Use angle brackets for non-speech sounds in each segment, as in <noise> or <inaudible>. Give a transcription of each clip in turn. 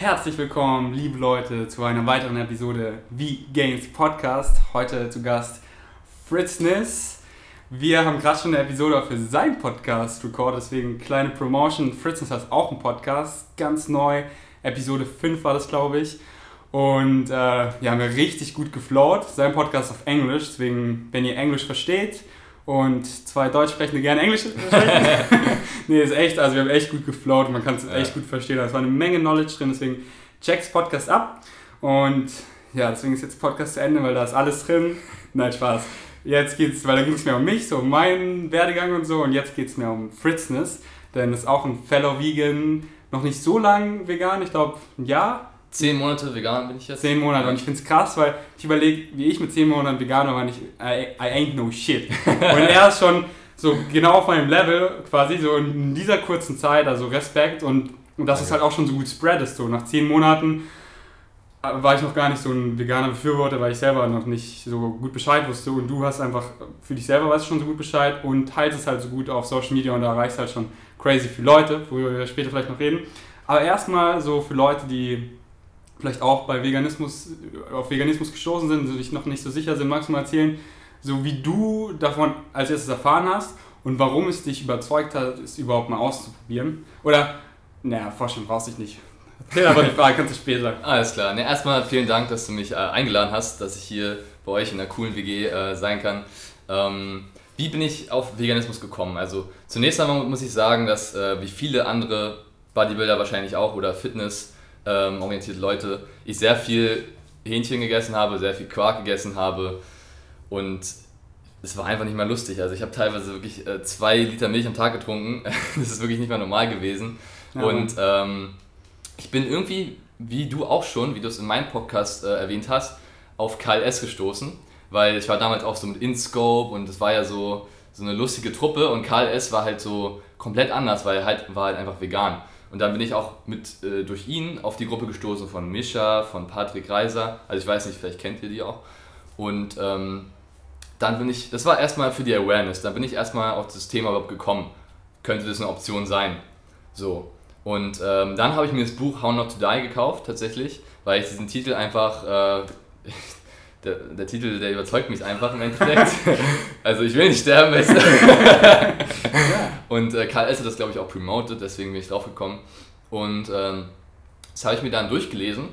Herzlich willkommen, liebe Leute, zu einer weiteren Episode wie Games Podcast. Heute zu Gast Fritz Niss. Wir haben gerade schon eine Episode für seinen Podcast recorded, deswegen kleine Promotion. Fritz Niss hat auch einen Podcast, ganz neu. Episode 5 war das, glaube ich. Und äh, wir haben ja richtig gut geflowt. Sein Podcast auf Englisch, deswegen, wenn ihr Englisch versteht und zwei Deutschsprechende gerne Englisch <laughs> sprechen. Nee, ist echt, also wir haben echt gut geflowt, man kann es ja. echt gut verstehen. Es war eine Menge Knowledge drin, deswegen checks Podcast ab. Und ja, deswegen ist jetzt Podcast zu Ende, weil da ist alles drin. Nein, Spaß. Jetzt geht's, weil da ging es mehr um mich, so um meinen Werdegang und so. Und jetzt geht es mehr um Fritzness, denn ist auch ein Fellow Vegan, noch nicht so lang vegan, ich glaube ein Jahr Zehn Monate vegan bin ich jetzt. Zehn Monate. Und ich finde es krass, weil ich überlege, wie ich mit zehn Monaten vegan war, ich, I, I ain't no shit. <laughs> Und er ist schon so genau auf meinem Level quasi, so in dieser kurzen Zeit, also Respekt und, und dass es halt auch schon so gut spread ist. So nach zehn Monaten äh, war ich noch gar nicht so ein veganer Befürworter, weil ich selber noch nicht so gut Bescheid wusste und du hast einfach für dich selber weißt schon so gut Bescheid und teilst es halt so gut auf Social Media und da erreichst halt schon crazy viele Leute, wo wir später vielleicht noch reden. Aber erstmal so für Leute, die vielleicht auch bei Veganismus, auf Veganismus gestoßen sind, sich noch nicht so sicher sind, magst du mal erzählen, so wie du davon als erstes erfahren hast und warum es dich überzeugt hat, es überhaupt mal auszuprobieren? Oder, naja, vorstellen brauchst du dich nicht. Erzähl aber <laughs> die Frage, kannst du später sagen. Alles klar. Ne, erstmal vielen Dank, dass du mich äh, eingeladen hast, dass ich hier bei euch in einer coolen WG äh, sein kann. Ähm, wie bin ich auf Veganismus gekommen? Also zunächst einmal muss ich sagen, dass äh, wie viele andere Bodybuilder wahrscheinlich auch oder Fitness ähm, orientierte Leute, ich sehr viel Hähnchen gegessen habe, sehr viel Quark gegessen habe und es war einfach nicht mehr lustig. Also ich habe teilweise wirklich äh, zwei Liter Milch am Tag getrunken. <laughs> das ist wirklich nicht mehr normal gewesen. Ja. Und ähm, ich bin irgendwie, wie du auch schon, wie du es in meinem Podcast äh, erwähnt hast, auf KLS gestoßen. Weil ich war damals auch so mit InScope und es war ja so, so eine lustige Truppe und KLS war halt so komplett anders, weil er halt war halt einfach vegan. Und dann bin ich auch mit äh, durch ihn auf die Gruppe gestoßen von Mischa, von Patrick Reiser. Also ich weiß nicht, vielleicht kennt ihr die auch. Und ähm, dann bin ich, das war erstmal für die Awareness, dann bin ich erstmal auf das Thema überhaupt gekommen. Könnte das eine Option sein? So. Und ähm, dann habe ich mir das Buch How Not to Die gekauft, tatsächlich, weil ich diesen Titel einfach, äh, <laughs> der, der Titel, der überzeugt mich einfach im Endeffekt. <laughs> also ich will nicht sterben, weißt du. Und äh, Karl S. hat das, glaube ich, auch promoted, deswegen bin ich drauf gekommen. Und ähm, das habe ich mir dann durchgelesen.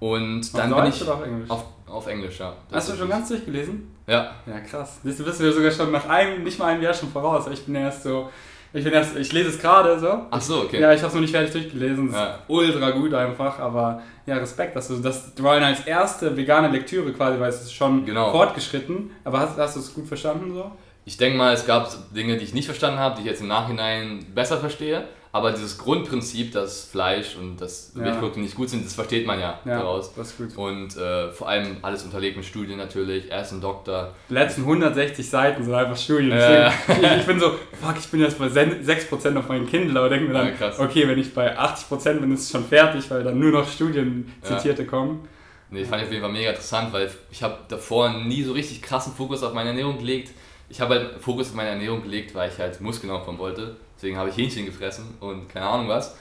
Und dann auf bin ich. Oder auf Englisch? Auf, auf Englisch, ja. Hast du schon ganz durchgelesen? Ja. Ja, krass. Du bist ja sogar schon nach einem, nicht mal einem Jahr schon voraus. Ich bin erst so. Ich, bin erst, ich lese es gerade so. Ach so, okay. Ja, ich habe es noch nicht fertig durchgelesen. Das ja. ist ultra gut einfach, aber ja, Respekt, dass du das du war als erste vegane Lektüre quasi, weil es ist schon genau. fortgeschritten. Aber hast, hast du es gut verstanden so? Ich denke mal, es gab Dinge, die ich nicht verstanden habe, die ich jetzt im Nachhinein besser verstehe. Aber dieses Grundprinzip, dass Fleisch und dass ja. Milchprodukte nicht gut sind, das versteht man ja, ja daraus. Das ist gut. Und äh, vor allem alles unterlegt mit Studien natürlich. Er ist ein Doktor. Die letzten 160 Seiten sind einfach Studien. Äh. Ich, ich, bin so, fuck, ich bin jetzt bei 6% auf meinem Kindle, aber denke mir dann, ja, okay, wenn ich bei 80% bin, ist es schon fertig, weil dann nur noch Studien zitierte kommen. Nee, fand ich auf jeden Fall mega interessant, weil ich habe davor nie so richtig krassen Fokus auf meine Ernährung gelegt ich habe halt Fokus auf meine Ernährung gelegt, weil ich halt Muskeln aufbauen wollte. Deswegen habe ich Hähnchen gefressen und keine Ahnung was.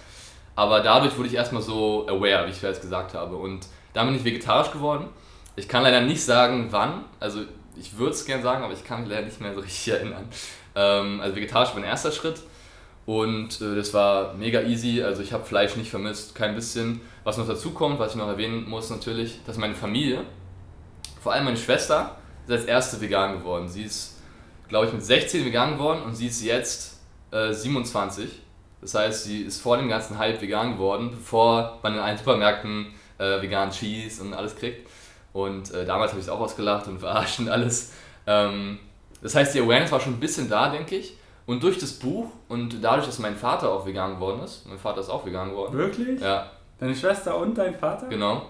Aber dadurch wurde ich erstmal so aware, wie ich bereits gesagt habe. Und dann bin ich vegetarisch geworden. Ich kann leider nicht sagen, wann. Also ich würde es gerne sagen, aber ich kann mich leider nicht mehr so richtig <laughs> erinnern. Ähm, also vegetarisch war mein erster Schritt. Und äh, das war mega easy. Also ich habe Fleisch nicht vermisst, kein bisschen. Was noch dazu kommt, was ich noch erwähnen muss natürlich, dass meine Familie, vor allem meine Schwester, ist als erste vegan geworden. Sie ist glaube ich, mit 16 vegan geworden und sie ist jetzt äh, 27. Das heißt, sie ist vor dem ganzen Hype vegan geworden, bevor man in allen Supermärkten äh, veganen Cheese und alles kriegt. Und äh, damals habe ich es auch ausgelacht und verarscht <laughs> und alles. Ähm, das heißt, die Awareness war schon ein bisschen da, denke ich. Und durch das Buch und dadurch, dass mein Vater auch vegan geworden ist, mein Vater ist auch vegan geworden. Wirklich? Ja. Deine Schwester und dein Vater? Genau.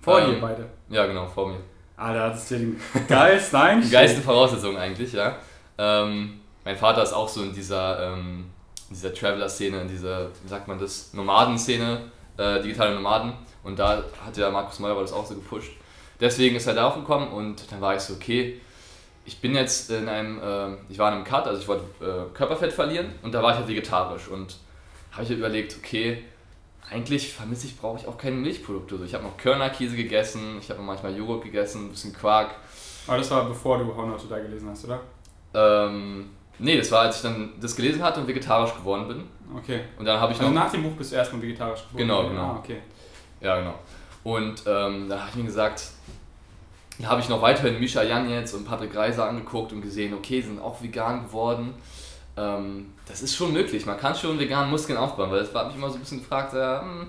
Vor ähm, dir beide? Ja, genau, vor mir. Alter, das ist ja die geilste Einstellung. Die geilste Voraussetzung eigentlich, ja. Ähm, mein Vater ist auch so in dieser, ähm, dieser Traveler-Szene, in dieser, wie sagt man das, Nomaden-Szene, äh, digitale Nomaden. Und da hat ja Markus Meurer das auch so gepusht. Deswegen ist er darauf gekommen und dann war ich so, okay, ich bin jetzt in einem, äh, ich war in einem Cut, also ich wollte äh, Körperfett verlieren und da war ich halt vegetarisch und habe ich halt überlegt, okay, eigentlich vermisse ich, brauche ich auch keine Milchprodukte. Also ich habe noch Körnerkäse gegessen, ich habe manchmal Joghurt gegessen, ein bisschen Quark. Aber das war bevor du How Not to Die gelesen hast, oder? Ähm, nee, das war, als ich dann das gelesen hatte und vegetarisch geworden bin. Okay. Und dann habe ich Also noch... nach dem Buch bist du erstmal vegetarisch geworden? Genau, genau. Ah, okay. Ja, genau. Und ähm, da habe ich mir gesagt, da habe ich noch weiterhin Misha Janetz und Patrick Reiser angeguckt und gesehen, okay, sie sind auch vegan geworden. Ähm, das ist schon möglich, man kann schon vegan Muskeln aufbauen, weil das hat mich immer so ein bisschen gefragt, ja, hm,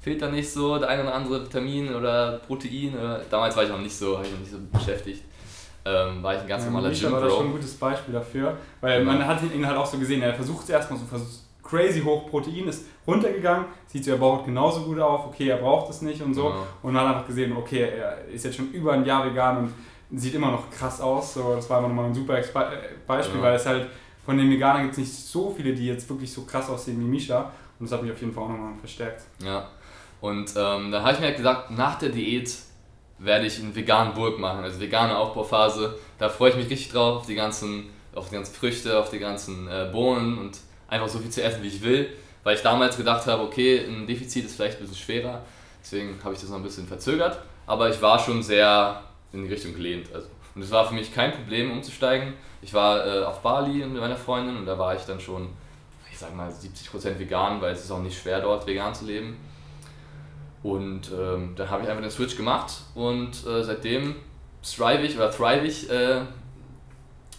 fehlt da nicht so der ein oder andere Vitamin oder Protein? Oder, damals war ich noch nicht so, habe ich noch nicht so beschäftigt. Ähm, war ich ein ganz Ja, normaler Misha war da schon ein gutes Beispiel dafür, weil Genau. man hat ihn halt auch so gesehen, er versucht es erstmal so versucht, crazy hoch Protein, ist runtergegangen, sieht so, er baut genauso gut auf, okay, er braucht es nicht und so. Genau. Und man hat einfach gesehen, okay, er ist jetzt schon über ein Jahr vegan und sieht immer noch krass aus. So, das war einfach nochmal ein super Expe- äh, Beispiel, Ja. weil es halt von den Veganern gibt es nicht so viele, die jetzt wirklich so krass aussehen wie Misha. Und das hat mich auf jeden Fall auch nochmal verstärkt. Ja. Und ähm, dann habe ich mir halt gesagt, nach der Diät werde ich einen veganen Burg machen, also vegane Aufbauphase. Da freue ich mich richtig drauf, auf die ganzen, auf die ganzen Früchte, auf die ganzen äh, Bohnen und einfach so viel zu essen, wie ich will. Weil ich damals gedacht habe, okay, ein Defizit ist vielleicht ein bisschen schwerer. Deswegen habe ich das noch ein bisschen verzögert. Aber ich war schon sehr in die Richtung gelehnt. Also. Und es war für mich kein Problem umzusteigen. Ich war äh, auf Bali mit meiner Freundin und da war ich dann schon, ich sag mal, 70% vegan, weil es ist auch nicht schwer dort vegan zu leben. Und ähm, dann habe ich einfach den Switch gemacht und äh, seitdem strive ich oder thrive ich äh,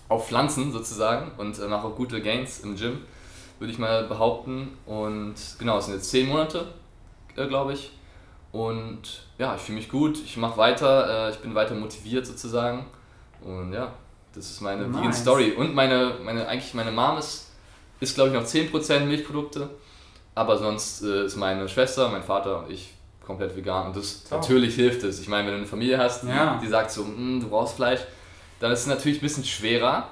auf Pflanzen sozusagen und äh, mache auch gute Gains im Gym, würde ich mal behaupten. Und genau, es sind jetzt 10 Monate, äh, glaube ich. Und ja, ich fühle mich gut, ich mache weiter, äh, ich bin weiter motiviert sozusagen. Und ja, das ist meine Vegan Nice. Story. Und meine, meine, eigentlich meine Mom ist, ist glaube ich noch 10% Milchprodukte. Aber sonst äh, ist meine Schwester, mein Vater und ich komplett vegan. Und das Top. natürlich hilft es. Ich meine, wenn du eine Familie hast, die, Ja. die sagt so, "Mm, du brauchst Fleisch, dann ist es natürlich ein bisschen schwerer.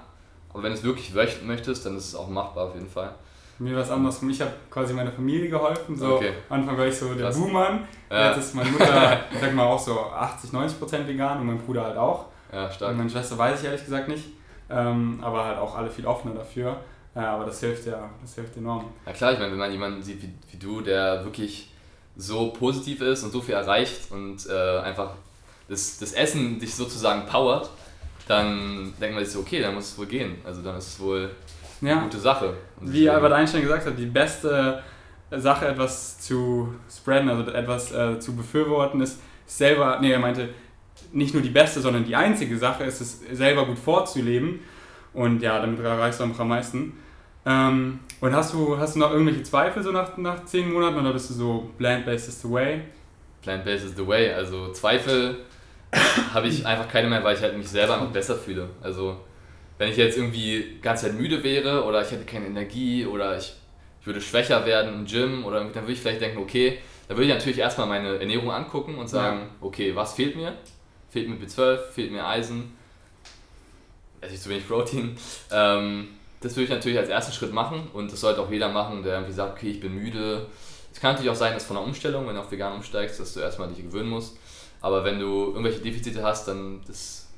Aber wenn du es wirklich möcht- möchtest, dann ist es auch machbar auf jeden Fall. Mir war es andersrum. Ich habe quasi meiner Familie geholfen. So, Okay. Am Anfang war ich so der. Buhmann. Ja. Jetzt ist meine Mutter, <laughs> ich sag mal, auch so 80, 90 Prozent vegan und mein Bruder halt auch. Ja, Und stark. meine Schwester weiß ich ehrlich gesagt nicht. Ähm, aber halt auch alle viel offener dafür. Äh, aber das hilft ja, das hilft enorm. Ja klar, ich meine, wenn man jemanden sieht wie, wie du, der wirklich so positiv ist und so viel erreicht und äh, einfach das, das Essen dich sozusagen powert, dann denkt man sich so, okay, dann muss es wohl gehen. Also dann ist es wohl eine Ja. gute Sache. Und Wie Albert Einstein gesagt hat, die beste Sache, etwas zu spreaden, also etwas äh, zu befürworten, ist selber, nee, er meinte, nicht nur die beste, sondern die einzige Sache ist es, selber gut vorzuleben. Und ja, damit erreichst du einfach am meisten. Ähm, und hast du, hast du noch irgendwelche Zweifel so nach, nach zehn Monaten oder bist du so plant-based is the way? Plant-based is the way. Also Zweifel habe ich einfach keine mehr, weil ich halt mich selber einfach besser fühle. Also wenn ich jetzt irgendwie die ganze Zeit müde wäre oder ich hätte keine Energie oder ich, ich würde schwächer werden im Gym oder dann würde ich vielleicht denken, okay, da würde ich natürlich erstmal meine Ernährung angucken und sagen, okay, was fehlt mir? Fehlt mir B12, fehlt mir Eisen, esse ich zu wenig Protein. Ähm, das würde ich natürlich als ersten Schritt machen und das sollte auch jeder machen, der irgendwie sagt, okay, ich bin müde. Es kann natürlich auch sein, dass von einer Umstellung, wenn du auf vegan umsteigst, dass du erstmal dich gewöhnen musst. Aber wenn du irgendwelche Defizite hast, dann das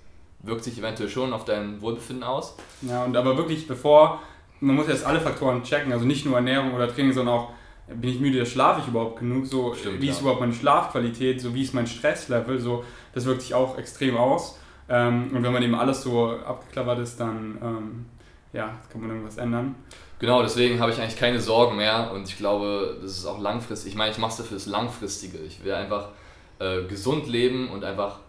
wirkt sich eventuell schon auf dein Wohlbefinden aus. Ja, und aber wirklich bevor, man muss jetzt alle Faktoren checken, also nicht nur Ernährung oder Training, sondern auch, bin ich müde, schlafe ich überhaupt genug, so Stimmt, wie ist ja. überhaupt meine Schlafqualität, so wie ist mein Stresslevel, so das wirkt sich auch extrem aus. Ähm, und wenn man eben alles so abgeklappert ist, dann ähm, ja, kann man irgendwas ändern. Genau, deswegen habe ich eigentlich keine Sorgen mehr und ich glaube, das ist auch langfristig. Ich meine, ich mache es dafür das Langfristige. Ich will einfach äh, gesund leben und einfach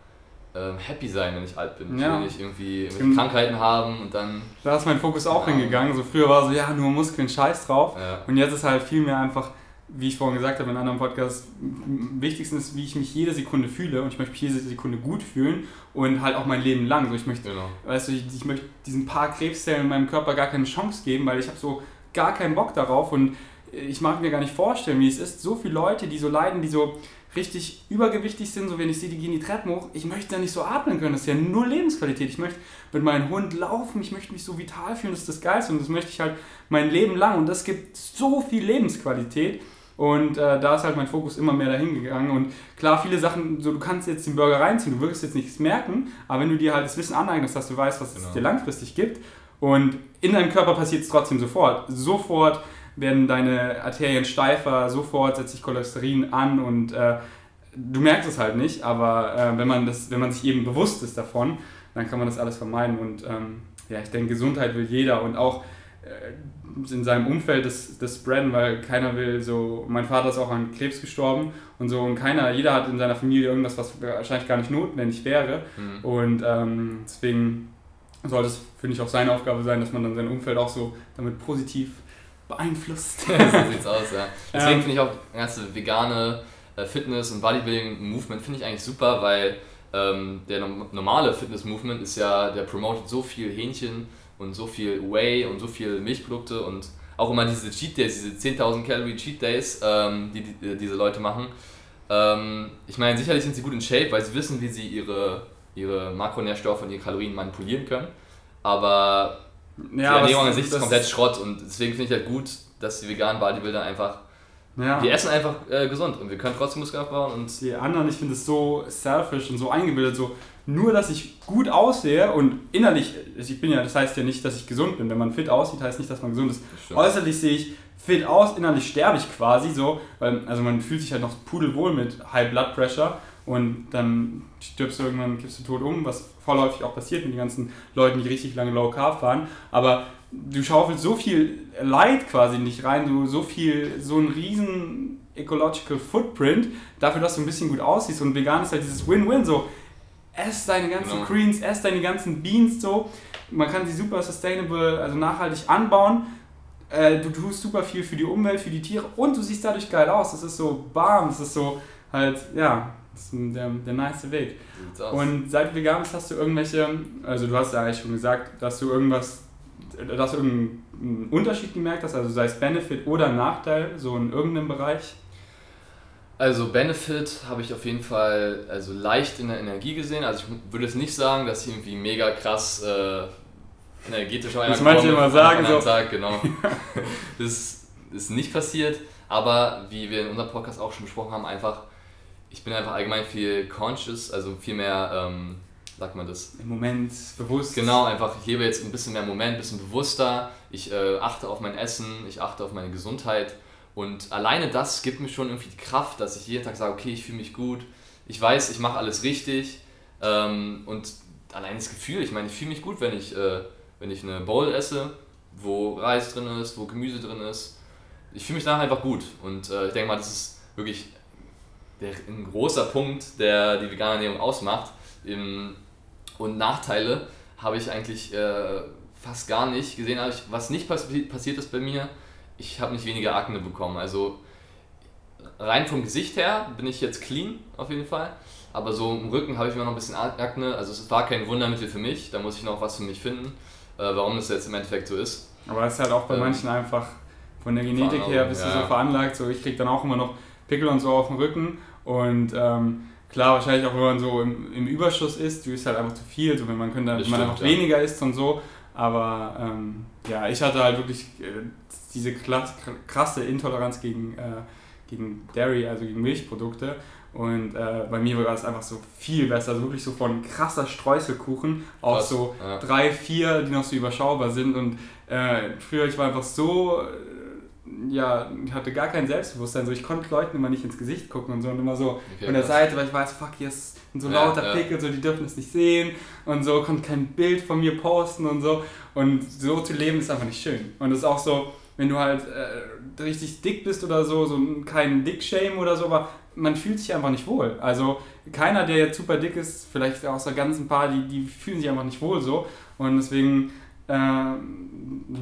ähm, happy sein, wenn ich alt bin. Ich Ja. will nicht irgendwie Stimmt. Krankheiten haben und dann. Da ist mein Fokus auch Ja. hingegangen. So früher war so, ja, nur Muskeln, scheiß drauf. Ja, Und jetzt ist halt viel mehr einfach, wie ich vorhin gesagt habe in einem anderen Podcast, am wichtigsten ist, wie ich mich jede Sekunde fühle und ich möchte mich jede Sekunde gut fühlen und halt auch mein Leben lang. So, ich möchte genau. weißt du, ich, ich möchte diesen paar Krebszellen in meinem Körper gar keine Chance geben, weil ich habe so gar keinen Bock darauf und ich mag mir gar nicht vorstellen, wie es ist. So viele Leute, die so leiden, die so richtig übergewichtig sind, so wenn ich sehe, die gehen die Treppen hoch, ich möchte da nicht so atmen können, das ist ja null Lebensqualität. Ich möchte mit meinem Hund laufen, ich möchte mich so vital fühlen, das ist das Geilste und das möchte ich halt mein Leben lang und das gibt so viel Lebensqualität. Und äh, da ist halt mein Fokus immer mehr dahin gegangen. Und klar, viele Sachen, so du kannst jetzt den Burger reinziehen, du wirst jetzt nichts merken, aber wenn du dir halt das Wissen aneignest, dass du weißt, was es Genau. dir langfristig gibt, und in deinem Körper passiert es trotzdem sofort. Sofort werden deine Arterien steifer, sofort setzt sich Cholesterin an und äh, du merkst es halt nicht, aber äh, wenn, man das, wenn man sich eben bewusst ist davon, dann kann man das alles vermeiden und ähm, ja, ich denke, Gesundheit will jeder und auch äh, in seinem Umfeld das, das spreaden, weil keiner will so, mein Vater ist auch an Krebs gestorben und so und keiner, jeder hat in seiner Familie irgendwas, was wahrscheinlich gar nicht notwendig wäre mhm. und ähm, deswegen sollte es, finde ich, auch seine Aufgabe sein, dass man dann sein Umfeld auch so damit positiv beeinflusst. <laughs> so sieht's aus, ja. Deswegen ähm, finde ich auch ganze vegane äh, Fitness- und Bodybuilding-Movement finde ich eigentlich super, weil ähm, der normale Fitness-Movement ist ja, der promotet so viel Hähnchen und so viel Whey und so viel Milchprodukte und auch immer diese Cheat Days, diese 10.000 Calorie Cheat Days, ähm, die, die, diese Leute machen. Ähm, ich meine, sicherlich sind sie gut in Shape, weil sie wissen, wie sie ihre, ihre Makronährstoffe und ihre Kalorien manipulieren können. Aber ja, die Ernährung an sich ist komplett Schrott und deswegen finde ich halt gut, dass die veganen Bodybuilder einfach ja. Wir essen einfach äh, gesund und wir können trotzdem Muskeln aufbauen. Und die anderen, ich finde es so selfish und so eingebildet, so nur, dass ich gut aussehe und innerlich, ich bin ja, das heißt ja nicht, dass ich gesund bin. Wenn man fit aussieht, heißt nicht, dass man gesund ist. Äußerlich sehe ich fit aus, innerlich sterbe ich quasi so, weil also man fühlt sich halt noch pudelwohl mit High Blood Pressure und dann stirbst du irgendwann, kippst du tot um, was vorläufig auch passiert mit den ganzen Leuten, die richtig lange Low Carb fahren. Aber du schaufelst so viel Leid quasi nicht rein, du so viel, so ein riesen Ecological Footprint dafür, dass du ein bisschen gut aussiehst und vegan ist halt dieses Win-Win, so ess deine ganzen genau. Greens, ess deine ganzen Beans so, man kann sie super sustainable, also nachhaltig anbauen, äh, du tust super viel für die Umwelt, für die Tiere und du siehst dadurch geil aus, das ist so warm, das ist so halt, ja, das ist der, der nice Weg. Und seit vegan bist, hast du irgendwelche, also du hast ja eigentlich schon gesagt, dass du irgendwas dass du irgendeinen Unterschied gemerkt hast, also sei es Benefit oder Nachteil, so in irgendeinem Bereich? Also Benefit habe ich auf jeden Fall also leicht in der Energie gesehen. Also ich würde es nicht sagen, dass ich irgendwie mega krass äh, energetisch war. Das manche immer sagen so. Tag, genau. <laughs> das ist nicht passiert, aber wie wir in unserem Podcast auch schon besprochen haben, einfach ich bin einfach allgemein viel conscious, also viel mehr ähm, sagt man das? Im Moment bewusst. Genau, einfach, ich lebe jetzt ein bisschen mehr im Moment, ein bisschen bewusster. Ich äh, achte auf mein Essen, ich achte auf meine Gesundheit. Und alleine das gibt mir schon irgendwie die Kraft, dass ich jeden Tag sage, okay, ich fühle mich gut. Ich weiß, ich mache alles richtig. Ähm, und allein das Gefühl, ich meine, ich fühle mich gut, wenn ich, äh, wenn ich eine Bowl esse, wo Reis drin ist, wo Gemüse drin ist. Ich fühle mich danach einfach gut. Und äh, ich denke mal, das ist wirklich der, ein großer Punkt, der die vegane Ernährung ausmacht. Im, und Nachteile habe ich eigentlich äh, fast gar nicht gesehen. Ich, was nicht passi passiert ist bei mir, ich habe nicht weniger Akne bekommen. Also rein vom Gesicht her bin ich jetzt clean auf jeden Fall. Aber so im Rücken habe ich immer noch ein bisschen Akne. Also es war kein Wundermittel für mich. Da muss ich noch was für mich finden, äh, warum das jetzt im Endeffekt so ist. Aber es ist halt auch bei ähm, manchen einfach von der Genetik her bist ja. du so veranlagt. So ich kriege dann auch immer noch Pickel und so auf dem Rücken. Und ähm, Klar, wahrscheinlich auch wenn man so im, im Überschuss isst, du isst halt einfach zu viel, so wenn man könnte, wenn man einfach ja. weniger isst und so. Aber ähm, ja, ich hatte halt wirklich äh, diese krasse Intoleranz gegen, äh, gegen Dairy, also gegen Milchprodukte. Und äh, bei mir war es einfach so viel besser, also wirklich so von krasser Streuselkuchen auf so ja. drei, vier, die noch so überschaubar sind. Und äh, früher, ich war einfach so ja, ich hatte gar kein Selbstbewusstsein. So, ich konnte Leuten immer nicht ins Gesicht gucken und so und immer so okay, von der Seite, weil ich weiß, fuck, hier ist so ja, lauter ja. Pickel, so die dürfen es nicht sehen und so, konnte kein Bild von mir posten und so. Und so zu leben ist einfach nicht schön. Und es ist auch so, wenn du halt äh, richtig dick bist oder so, so kein Dick-Shame oder so, aber man fühlt sich einfach nicht wohl. Also keiner, der jetzt super dick ist, vielleicht außer ganz ein paar, die, die fühlen sich einfach nicht wohl so. Und deswegen, äh,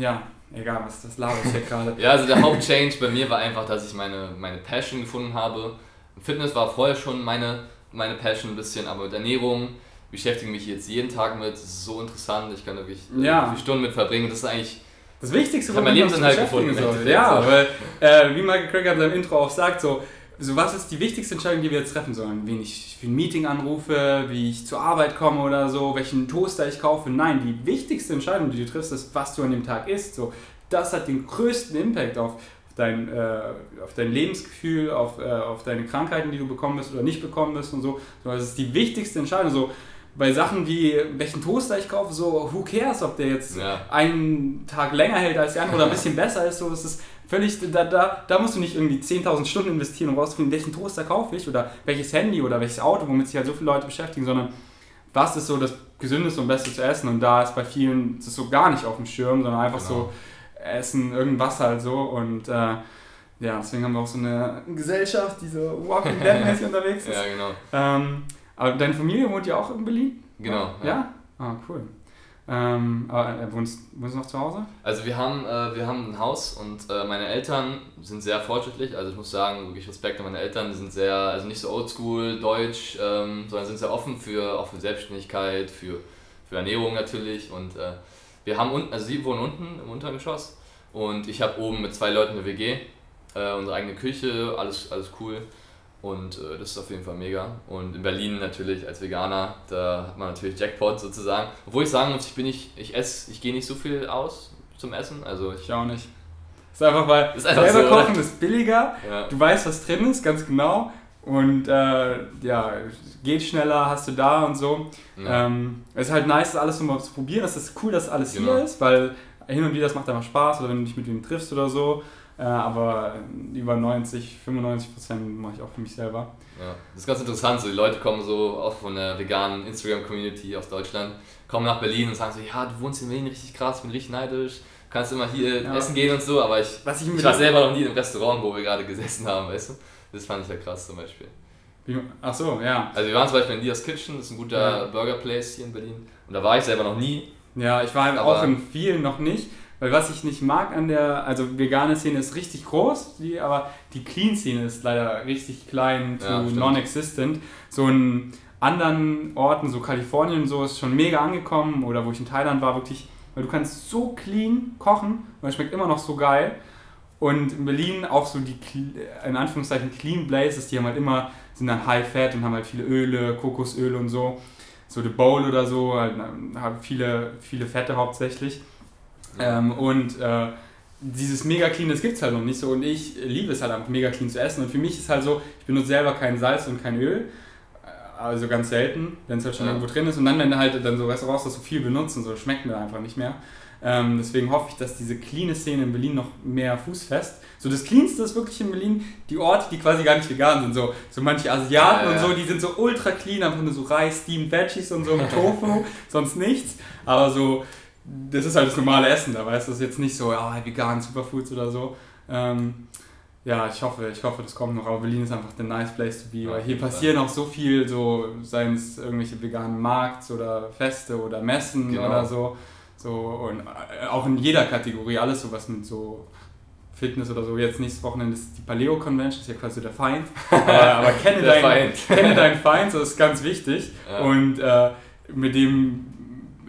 ja, Egal, was das laber ich hier <laughs> gerade. ja, also der Hauptchange bei mir war einfach, dass ich meine, meine Passion gefunden habe. Fitness war vorher schon meine, meine Passion ein bisschen, aber mit Ernährung beschäftige mich jetzt jeden Tag mit. Das ist so interessant. Ich kann wirklich ja. viele Stunden mit verbringen. Das ist eigentlich das Wichtigste, ich habe mein Lebensinhalt gefunden. Soll. Ja, weil, äh, wie Michael Craig in seinem Intro auch sagt, so, so was ist die wichtigste Entscheidung, die wir jetzt treffen sollen? Wen ich für ein Meeting anrufe, wie ich zur Arbeit komme oder so, welchen Toaster ich kaufe. Nein, die wichtigste Entscheidung, die du triffst, ist, was du an dem Tag isst. So, das hat den größten Impact auf dein, äh, auf dein Lebensgefühl, auf, äh, auf deine Krankheiten, die du bekommen bist oder nicht bekommen bist und so. so das ist die wichtigste Entscheidung. So, bei Sachen wie welchen Toaster ich kaufe, so who cares, ob der jetzt ja. einen Tag länger hält als der andere oder ein bisschen besser ist, so das ist Völlig, da, da, da musst du nicht irgendwie 10.000 Stunden investieren, um rauszufinden, welchen Toaster kaufe ich oder welches Handy oder welches Auto, womit sich halt so viele Leute beschäftigen, sondern was ist so das Gesündeste und Beste zu essen und da ist bei vielen das ist so gar nicht auf dem Schirm, sondern einfach genau. so essen irgendwas halt so und äh, ja, deswegen haben wir auch so eine Gesellschaft, die so Walking Dead-mäßig <laughs> unterwegs ist. Ja, genau. Ähm, aber deine Familie wohnt ja auch in Berlin? Genau. Ja? ja? Ah, cool. Ähm, aber äh, wohnst, wohnst du noch zu Hause? Also wir haben, äh, wir haben ein Haus und äh, meine Eltern sind sehr fortschrittlich. Also ich muss sagen, wirklich Respekt an meine Eltern. Die sind sehr, also nicht so oldschool, deutsch, ähm, sondern sind sehr offen für, auch für Selbstständigkeit, für, für Ernährung natürlich. Und äh, wir haben unten, also sie wohnen unten im Untergeschoss und ich habe oben mit zwei Leuten eine WG äh, unsere eigene Küche, alles, alles cool. Und äh, das ist auf jeden Fall mega. Und in Berlin natürlich als Veganer, da hat man natürlich Jackpot sozusagen. Obwohl ich sagen muss, ich bin nicht, ich esse, ich gehe nicht so viel aus zum Essen. Also ich, ich auch nicht. Das ist einfach, weil ist einfach selber so, kochen oder? ist billiger, ja. du weißt, was drin ist, ganz genau. Und äh, ja, geht schneller, hast du da und so. Ja. Ähm, es ist halt nice, das alles mal zu probieren. Es ist cool, dass alles genau. hier ist, weil hin und wieder das macht einfach Spaß oder wenn du dich mit wem triffst oder so. Äh, aber über 90, 95 Prozent mache ich auch für mich selber. Ja, das ist ganz interessant. So, die Leute kommen so auch von der veganen Instagram-Community aus Deutschland, kommen nach Berlin und sagen so: Ja, du wohnst in Berlin richtig krass, bin richtig neidisch. Kannst immer hier ja. essen gehen und so, aber ich, Was ich, ich war selber noch nie im Restaurant, wo wir gerade gesessen haben, weißt du? Das fand ich ja krass zum Beispiel. Ach so, ja. Also wir waren zum Beispiel in Dias Kitchen, das ist ein guter ja. Burger Place hier in Berlin. Und da war ich selber noch nie. Ja, ich war halt auch in vielen noch nicht. Weil was ich nicht mag an der, also vegane Szene ist richtig groß, die, aber die Clean-Szene ist leider richtig klein to ja, non-existent. So in anderen Orten, so Kalifornien und so, ist schon mega angekommen oder wo ich in Thailand war, wirklich, weil du kannst so clean kochen und es schmeckt immer noch so geil. Und in Berlin auch so die, in Anführungszeichen, Clean Blazes, die haben halt immer, sind dann High Fat und haben halt viele Öle, Kokosöle und so. So The Bowl oder so, halt, haben viele, viele Fette hauptsächlich. Ähm, und äh, dieses mega clean, das gibt es halt noch nicht so. Und ich liebe es halt einfach mega clean zu essen. Und für mich ist halt so, ich benutze selber kein Salz und kein Öl. Äh, also ganz selten, wenn es halt schon ja. irgendwo drin ist. Und dann, wenn halt dann so Restaurants das so viel benutzen, so schmeckt mir einfach nicht mehr. Ähm, deswegen hoffe ich, dass diese cleane Szene in Berlin noch mehr Fuß fest. So das Cleanste ist wirklich in Berlin die Orte, die quasi gar nicht vegan sind. So, so manche Asiaten ja, ja. und so, die sind so ultra clean, einfach nur so Reis, Steamed Veggies und so mit <laughs> Tofu, sonst nichts. Aber so das ist halt das normale Essen da, weißt du, das ist jetzt nicht so, ja, vegan, Superfoods oder so. Ähm, ja, ich hoffe, ich hoffe, das kommt noch, aber Berlin ist einfach the nice place to be, weil hier passieren auch so viel, so, seien es irgendwelche veganen Markts oder Feste oder Messen genau. oder so, so, und äh, auch in jeder Kategorie, alles so was mit so Fitness oder so. Jetzt nächstes Wochenende ist die Paleo Convention, ist ja quasi der Feind. aber, <laughs> aber kenne, deinen, Feind. kenne deinen Feind, das ist ganz wichtig. Ja. Und äh, mit dem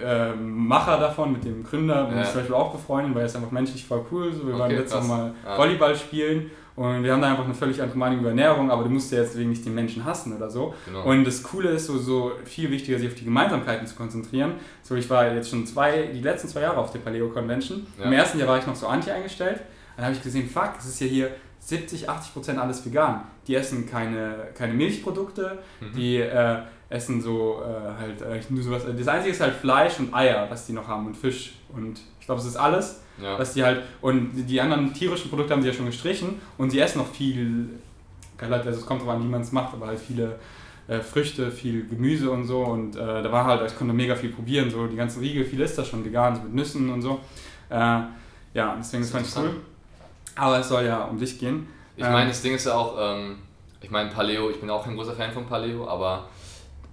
äh, Macher davon, mit dem Gründer, bin ja. ich zum Beispiel auch befreundet, weil er ist einfach menschlich voll cool. So, wir okay, waren letztes Mal ja. Volleyball spielen und wir haben da einfach eine völlig andere Meinung über Ernährung, aber du musst ja jetzt deswegen nicht den Menschen hassen oder so. Genau. Und das Coole ist so, so viel wichtiger, sich auf die Gemeinsamkeiten zu konzentrieren. So, ich war jetzt schon zwei, die letzten zwei Jahre auf der Paleo Convention. Ja. Im ersten Jahr war ich noch so anti eingestellt. Dann habe ich gesehen, fuck, es ist ja hier 70, 80 Prozent alles vegan. Die essen keine, keine Milchprodukte, mhm. die äh, essen so äh, halt äh, nur sowas. Das einzige ist halt Fleisch und Eier, was die noch haben und Fisch. Und ich glaube, es ist alles, ja. was die halt. Und die anderen tierischen Produkte haben sie ja schon gestrichen und sie essen noch viel. Also es kommt drauf an, wie man es macht, aber halt viele äh, Früchte, viel Gemüse und so. Und äh, da war halt, ich konnte mega viel probieren. So die ganzen Riegel, viel ist das schon vegan, so mit Nüssen und so. Äh, ja, deswegen ist es cool. Aber es soll ja um dich gehen. Ich meine, ähm, das Ding ist ja auch, ähm, ich meine, Paleo, ich bin auch kein großer Fan von Paleo, aber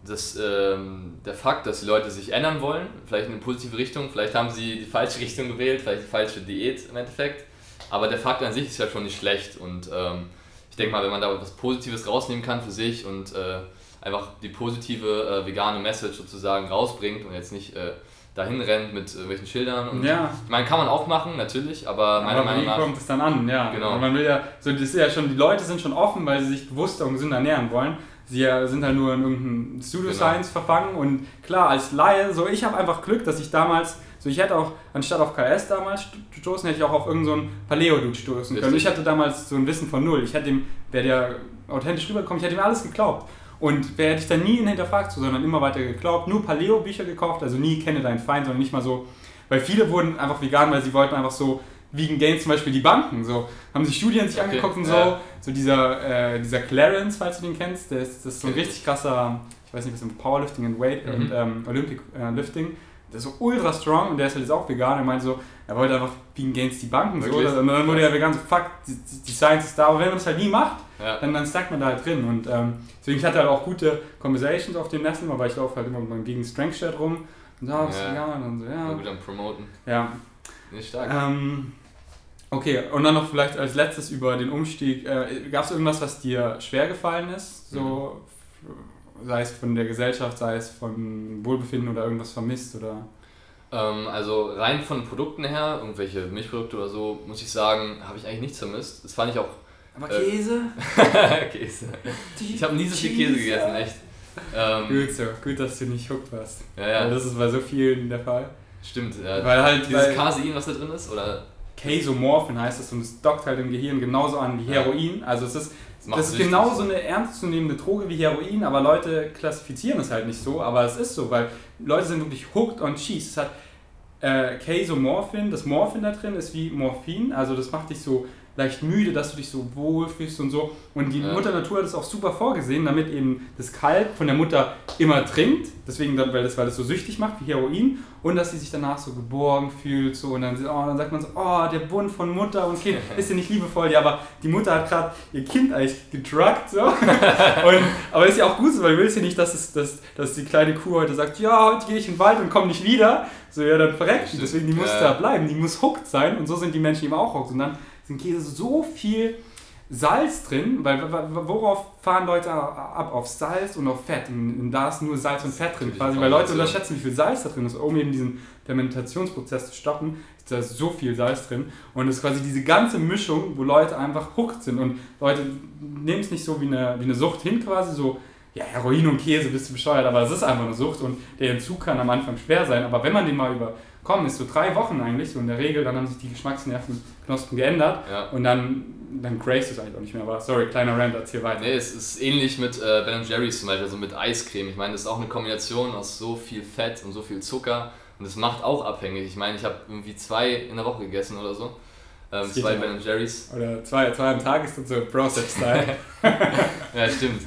das, ähm, der Fakt, dass die Leute sich ändern wollen, vielleicht in eine positive Richtung, vielleicht haben sie die falsche Richtung gewählt, vielleicht die falsche Diät im Endeffekt, aber der Fakt an sich ist ja schon nicht schlecht und ähm, ich denke mal, wenn man da was Positives rausnehmen kann für sich und äh, einfach die positive äh, vegane Message sozusagen rausbringt und jetzt nicht äh, dahin rennt mit irgendwelchen Schildern. Und ja. Ich meine, kann man auch machen, natürlich, aber meiner aber Meinung nach. kommt es dann an, ja. Genau. Und man will ja, so, das ist ja schon, die Leute sind schon offen, weil sie sich bewusster und gesünder ernähren wollen. Sie sind halt nur in irgendeinem Pseudoscience genau. verfangen und klar, als Laie, so ich habe einfach Glück, dass ich damals, so ich hätte auch, anstatt auf KS damals stoßen, hätte ich auch auf irgendeinen so Paleo-Dude stoßen können. Ich hatte damals so ein Wissen von null. Ich hätte dem, wäre der authentisch rübergekommen, ich hätte ihm alles geglaubt. Und wer hätte ich dann nie hinterfragt, sondern immer weiter geglaubt, nur Paleo-Bücher gekauft, also nie kenne deinen Feind, sondern nicht mal so, weil viele wurden einfach vegan, weil sie wollten einfach so Vegan Gains zum Beispiel die Banken. So haben sich Studien sich Okay, angeguckt und so. ja. So dieser, äh, dieser Clarence, falls du den kennst, der ist, das ist so ein richtig krasser, ich weiß nicht, was im Powerlifting und Weight Mhm. und ähm, Olympic äh, Lifting. Der ist so ultra strong und der ist halt jetzt auch vegan. Er meinte so, er wollte einfach Vegan Gains die Banken so. Wirklich? Und dann wurde er vegan so, fuck, die, die- Science ist da. Aber wenn man das halt nie macht, Ja. dann, dann stackt man da halt drin. Und ähm, deswegen, ich hatte halt auch gute Conversations auf dem Nestle, aber ich laufe halt immer beim gegen Strength Shirt rum. Und so, du Ja. vegan? Und so, ja. gut am Promoten. Ja, Nicht stark. ähm, okay, und dann noch vielleicht als letztes über den Umstieg. Äh, Gab es irgendwas, was dir schwer gefallen ist? So, f- sei es von der Gesellschaft, sei es von Wohlbefinden oder irgendwas vermisst oder. Ähm, also rein von Produkten her, irgendwelche Milchprodukte oder so, muss ich sagen, habe ich eigentlich nichts vermisst. Das fand ich auch Aber Äh, Käse? <laughs> Käse. Ich habe nie so viel Käse gegessen, echt. Ähm, Gut so, gut, dass du nicht hooked warst. ja, Weil ja, das ist bei so vielen der Fall. stimmt. Ja. Weil halt Dieses weil Casein, was da drin ist, oder? Casomorphin heißt es und es dockt halt im Gehirn genauso an wie. Heroin. Also es ist Das ist genauso eine ernstzunehmende Droge wie Heroin, aber Leute klassifizieren es halt nicht so, aber es ist so, weil Leute sind wirklich hooked on cheese. Es hat äh, Casomorphin, das Morphin da drin ist wie Morphin, also das macht dich so leicht müde, dass du dich so wohl fühlst und so. Und die Ja. Mutter Natur hat es auch super vorgesehen, damit eben das Kalb von der Mutter immer trinkt, deswegen, dann- weil das, weil das so süchtig macht wie Heroin und dass sie sich danach so geborgen fühlt so und dann, oh, dann sagt man so, oh, der Bund von Mutter und Kind <laughs> ist ja nicht liebevoll, ja, aber die Mutter hat gerade ihr Kind eigentlich gedruckt so. <laughs> und, aber ist ja auch gut so, weil du willst ja nicht, dass, es, dass, dass die kleine Kuh heute sagt, ja, heute gehe ich in den Wald und komme nicht wieder. So, ja, dann verreckt. Stimmt. Deswegen, die muss Ja. da bleiben, die muss hooked sein und so sind die Menschen eben auch hooked. Und dann sind Käse so viel Salz drin, weil worauf fahren Leute ab? Auf Salz und auf Fett. Und, und da ist nur Salz und Fett drin quasi, weil Leute unterschätzen, wie viel Salz da drin ist. Um eben diesen Fermentationsprozess zu stoppen, ist da so viel Salz drin. Und es ist quasi diese ganze Mischung, wo Leute einfach hooked sind. Und Leute nehmen es nicht so wie eine, wie eine Sucht hin quasi, so, ja, Heroin und Käse, bist du bescheuert, aber es ist einfach eine Sucht und der Entzug kann am Anfang schwer sein. Aber wenn man den mal überkommen ist, so drei Wochen eigentlich, so in der Regel, dann haben sich die Geschmacksnervenknospen geändert Ja. und dann, dann cravest du es eigentlich auch nicht mehr. Aber sorry, kleiner Rant, erzähl weiter. Nee, es ist ähnlich mit äh, Ben Jerry's zum Beispiel, also mit Eiscreme. Ich meine, das ist auch eine Kombination aus so viel Fett und so viel Zucker und das macht auch abhängig. Ich meine, ich habe irgendwie zwei in der Woche gegessen oder so. Ähm, zwei. Ben Jerry's. Oder zwei, zwei am Tag ist dann so Process-Style. <laughs> Ja, stimmt.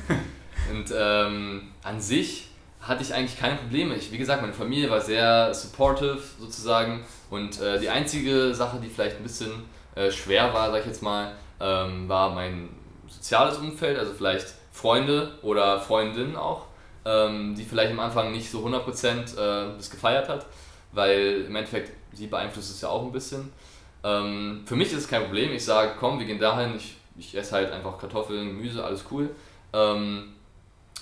Und ähm, an sich hatte ich eigentlich keine Probleme. Ich, wie gesagt, meine Familie war sehr supportive sozusagen. Und äh, die einzige Sache, die vielleicht ein bisschen äh, schwer war, sag ich jetzt mal, ähm, war mein soziales Umfeld, also vielleicht Freunde oder Freundinnen auch, ähm, die vielleicht am Anfang nicht so 100% äh, das gefeiert hat, weil im Endeffekt sie beeinflusst es ja auch ein bisschen. Ähm, für mich ist es kein Problem. Ich sage, komm, wir gehen dahin. Ich, ich esse halt einfach Kartoffeln, Gemüse, alles cool. Ähm,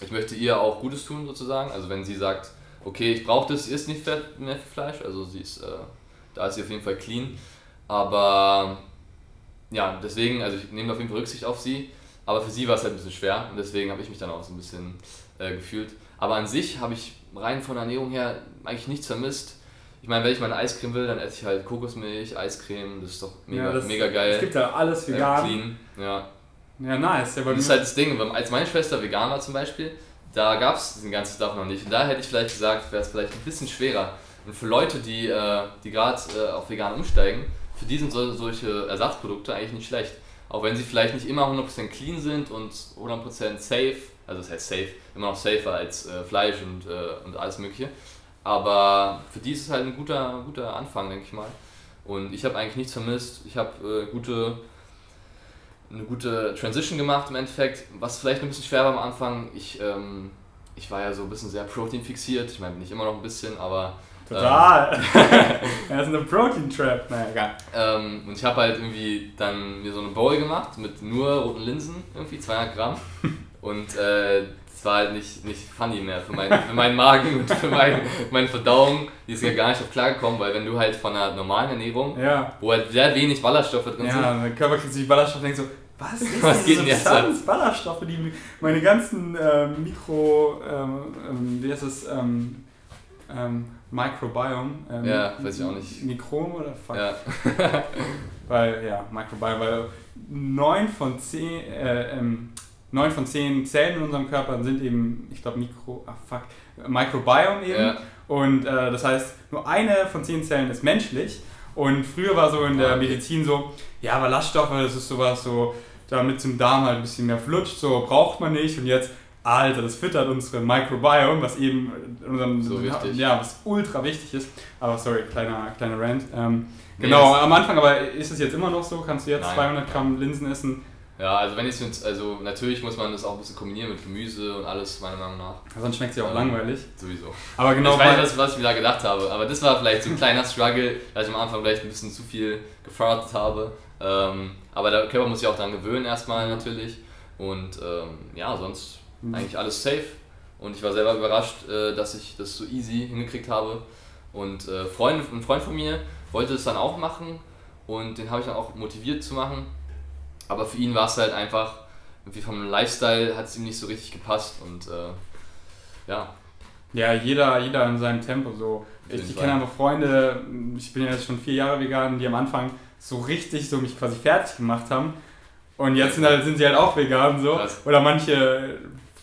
ich möchte ihr auch Gutes tun sozusagen. Also wenn sie sagt, okay, ich brauche das, isst nicht Fett mehr für Fleisch. Also sie ist, äh, da ist sie auf jeden Fall clean. Aber ja, deswegen, also ich nehme auf jeden Fall Rücksicht auf sie. Aber für sie war es halt ein bisschen schwer und deswegen habe ich mich dann auch so ein bisschen äh, gefühlt. Aber an sich habe ich rein von der Ernährung her eigentlich nichts vermisst. Ich meine, wenn ich meine Eiscreme will, dann esse ich halt Kokosmilch, Eiscreme, das ist doch mega, Ja, mega Es geil. gibt ja alles Äh, vegan. clean, ja. Ja, nice. Ja, bei das ist halt das Ding, als meine Schwester vegan war zum Beispiel, da gab es diesen ganzen Stuff noch nicht. Und da hätte ich vielleicht gesagt, wäre es vielleicht ein bisschen schwerer. Und für Leute, die, äh, die gerade äh, auf vegan umsteigen, für die sind so, solche Ersatzprodukte eigentlich nicht schlecht. Auch wenn sie vielleicht nicht immer 100% clean sind und 100% safe, also das heißt safe, immer noch safer als äh, Fleisch und, äh, und alles mögliche. Aber für die ist es halt ein guter, guter Anfang, denke ich mal. Und ich habe eigentlich nichts vermisst. Ich habe äh, gute eine gute Transition gemacht im Endeffekt, was vielleicht ein bisschen schwer war am Anfang. Ich, ähm, ich war ja so ein bisschen sehr Protein fixiert, ich meine, bin ich immer noch ein bisschen, aber Total. das <laughs> <laughs> ist eine Protein Trap. Naja, egal. ähm, und ich habe halt irgendwie dann mir so eine Bowl gemacht mit nur roten Linsen, irgendwie 200 Gramm <laughs> und äh, das war halt nicht, nicht funny mehr für, mein, für meinen Magen und für mein, meine Verdauung, die ist ja gar nicht auf klargekommen, weil wenn du halt von einer normalen Ernährung, Ja. wo halt sehr wenig Ballaststoffe drin sind, Ja, mein Körper kriegt sich Ballaststoffe und denkt so, was ist Was diese geht denn jetzt Substanz? Ballaststoffe, die meine ganzen ähm, Mikro, ähm, ähm, wie heißt es, ähm, ähm, Microbiome. Ähm, Ja, weiß ich auch nicht. Mikrom oder fuck? ja, <laughs> Weil, ja, Microbiome, weil 9 von 10, äh, ähm, 9 von 10 Zellen in unserem Körper sind eben, ich glaube, Mikro, ah fuck, Microbiome eben. ja, Und äh, das heißt, nur eine von 10 Zellen ist menschlich. Und früher war so in der Ah. Medizin so, ja, Ballaststoffe, das ist sowas so, damit zum Darm halt ein bisschen mehr flutscht, so braucht man nicht. Und jetzt, Alter, das füttert unsere Microbiome, was eben in unserem, So wichtig. ja, was ultra wichtig ist. Aber sorry, kleiner, kleiner Rant. Ähm, Nee, genau, am Anfang, aber ist es jetzt immer noch so? Kannst du jetzt Nein. 200 Gramm Linsen essen? Ja, also wenn ich es also natürlich muss man das auch ein bisschen kombinieren mit Gemüse und alles, meiner Meinung nach. Sonst schmeckt es ja auch Ähm, langweilig. Sowieso. Aber genau, ich weiß, weil- was, ich mir da gedacht habe, aber das war vielleicht so ein kleiner Struggle, dass ich am Anfang vielleicht ein bisschen zu viel gefordert habe. Ähm, aber der Körper muss sich auch daran gewöhnen erstmal natürlich. Und ähm, ja, sonst Mhm. eigentlich alles safe. Und ich war selber überrascht, äh, dass ich das so easy hingekriegt habe. Und äh, Freund, ein Freund von mir wollte es dann auch machen und den habe ich dann auch motiviert zu machen. Aber für ihn war es halt einfach, irgendwie vom Lifestyle hat es ihm nicht so richtig gepasst und äh, ja, Ja, jeder, jeder in seinem Tempo so. Ich, ich kenne einfach Freunde, ich bin ja jetzt schon vier Jahre vegan, die am Anfang so richtig so mich quasi fertig gemacht haben. Und jetzt sind, halt, sind sie halt auch vegan so. Krass. Oder manche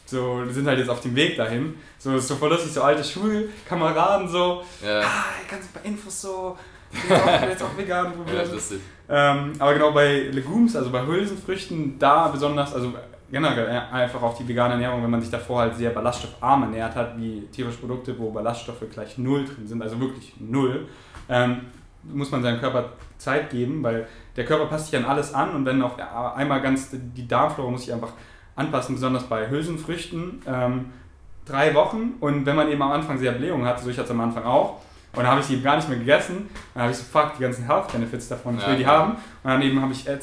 so sind halt jetzt auf dem Weg dahin. So ist so voll lustig, so alte Schulkameraden so. ja, Ah, ganz ein paar Infos so. Ich bin jetzt auch, vegan. ja, probiert. lustig. Ähm, aber genau bei Legumes, also bei Hülsenfrüchten, da besonders, also generell äh, einfach auch die vegane Ernährung, wenn man sich davor halt sehr ballaststoffarm ernährt hat, wie tierische Produkte, wo Ballaststoffe gleich null drin sind, also wirklich null, ähm, muss man seinem Körper Zeit geben, weil der Körper passt sich an alles an und wenn auf einmal ganz die Darmflora muss sich einfach anpassen, besonders bei Hülsenfrüchten, ähm, drei Wochen und wenn man eben am Anfang sehr Blähungen hat, so ich hatte es am Anfang auch, und dann habe ich sie eben gar nicht mehr gegessen. Dann habe ich so, fuck, die ganzen Health Benefits davon, ich Ja, will die klar. haben. Und dann eben habe ich et,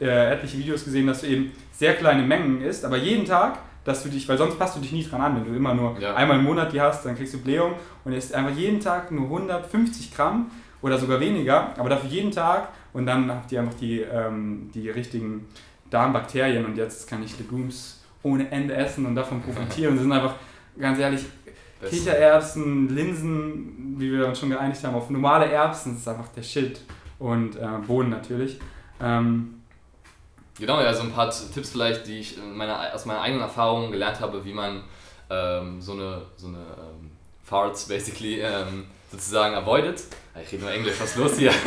äh, etliche Videos gesehen, dass du eben sehr kleine Mengen isst, aber jeden Tag, dass du dich, weil sonst passt du dich nie dran an, wenn du immer nur Ja. einmal im Monat die hast, dann kriegst du Blähung und isst einfach jeden Tag nur 150 Gramm oder sogar weniger, aber dafür jeden Tag und dann habt ihr einfach die, ähm, die richtigen Darmbakterien und jetzt kann ich Legumes ohne Ende essen und davon profitieren. <laughs> Und sind einfach, ganz ehrlich, Kichererbsen, Linsen, wie wir uns schon geeinigt haben, auf normale Erbsen, das ist einfach der Shit. Und äh, Bohnen natürlich. Ähm, Genau, ja, so ein paar Tipps vielleicht, die ich in meiner, aus meiner eigenen Erfahrung gelernt habe, wie man ähm, so eine, so eine ähm, Farts basically ähm, sozusagen avoidet. Ich rede nur Englisch, was ist los hier? <laughs>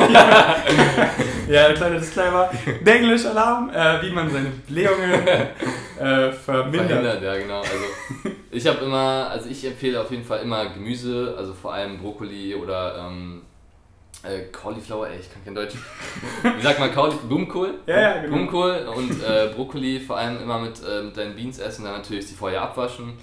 ja, der kleine Disclaimer. Englisch-Alarm, äh, wie man seine Blähungen äh, vermindert. Verhindert, ja genau. Also ich habe immer, also ich empfehle auf jeden Fall immer Gemüse, also vor allem Brokkoli oder ähm, äh, Cauliflower, ey, ich kann kein Deutsch. <laughs> Wie sagt man Cauliflower? Blumenkohl? Ja, ja, genau. Blumenkohl und äh, Brokkoli vor allem immer mit, äh, mit deinen Beans essen, dann natürlich die vorher abwaschen.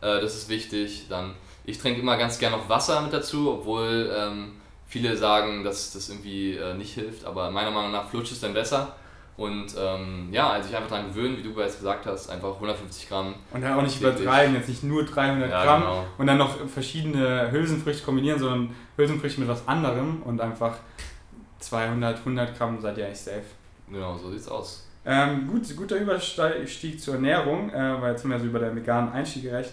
Äh, das ist wichtig. Dann, ich trinke immer ganz gerne noch Wasser mit dazu, obwohl ähm, viele sagen, dass das irgendwie äh, nicht hilft, aber meiner Meinung nach flutscht es dann besser. Und ähm, ja, also sich einfach daran gewöhnen, wie du bereits gesagt hast, einfach 150 Gramm. Und dann auch nicht Täglich. übertreiben, jetzt nicht nur 300 Ja, Gramm genau. und dann noch verschiedene Hülsenfrüchte kombinieren, sondern Hülsenfrüchte mit was anderem und einfach 200, 100 Gramm seid ihr eigentlich safe. Genau, so sieht's aus. Ähm, gut, guter Überstieg zur Ernährung, äh, weil jetzt haben wir so über den veganen Einstieg äh,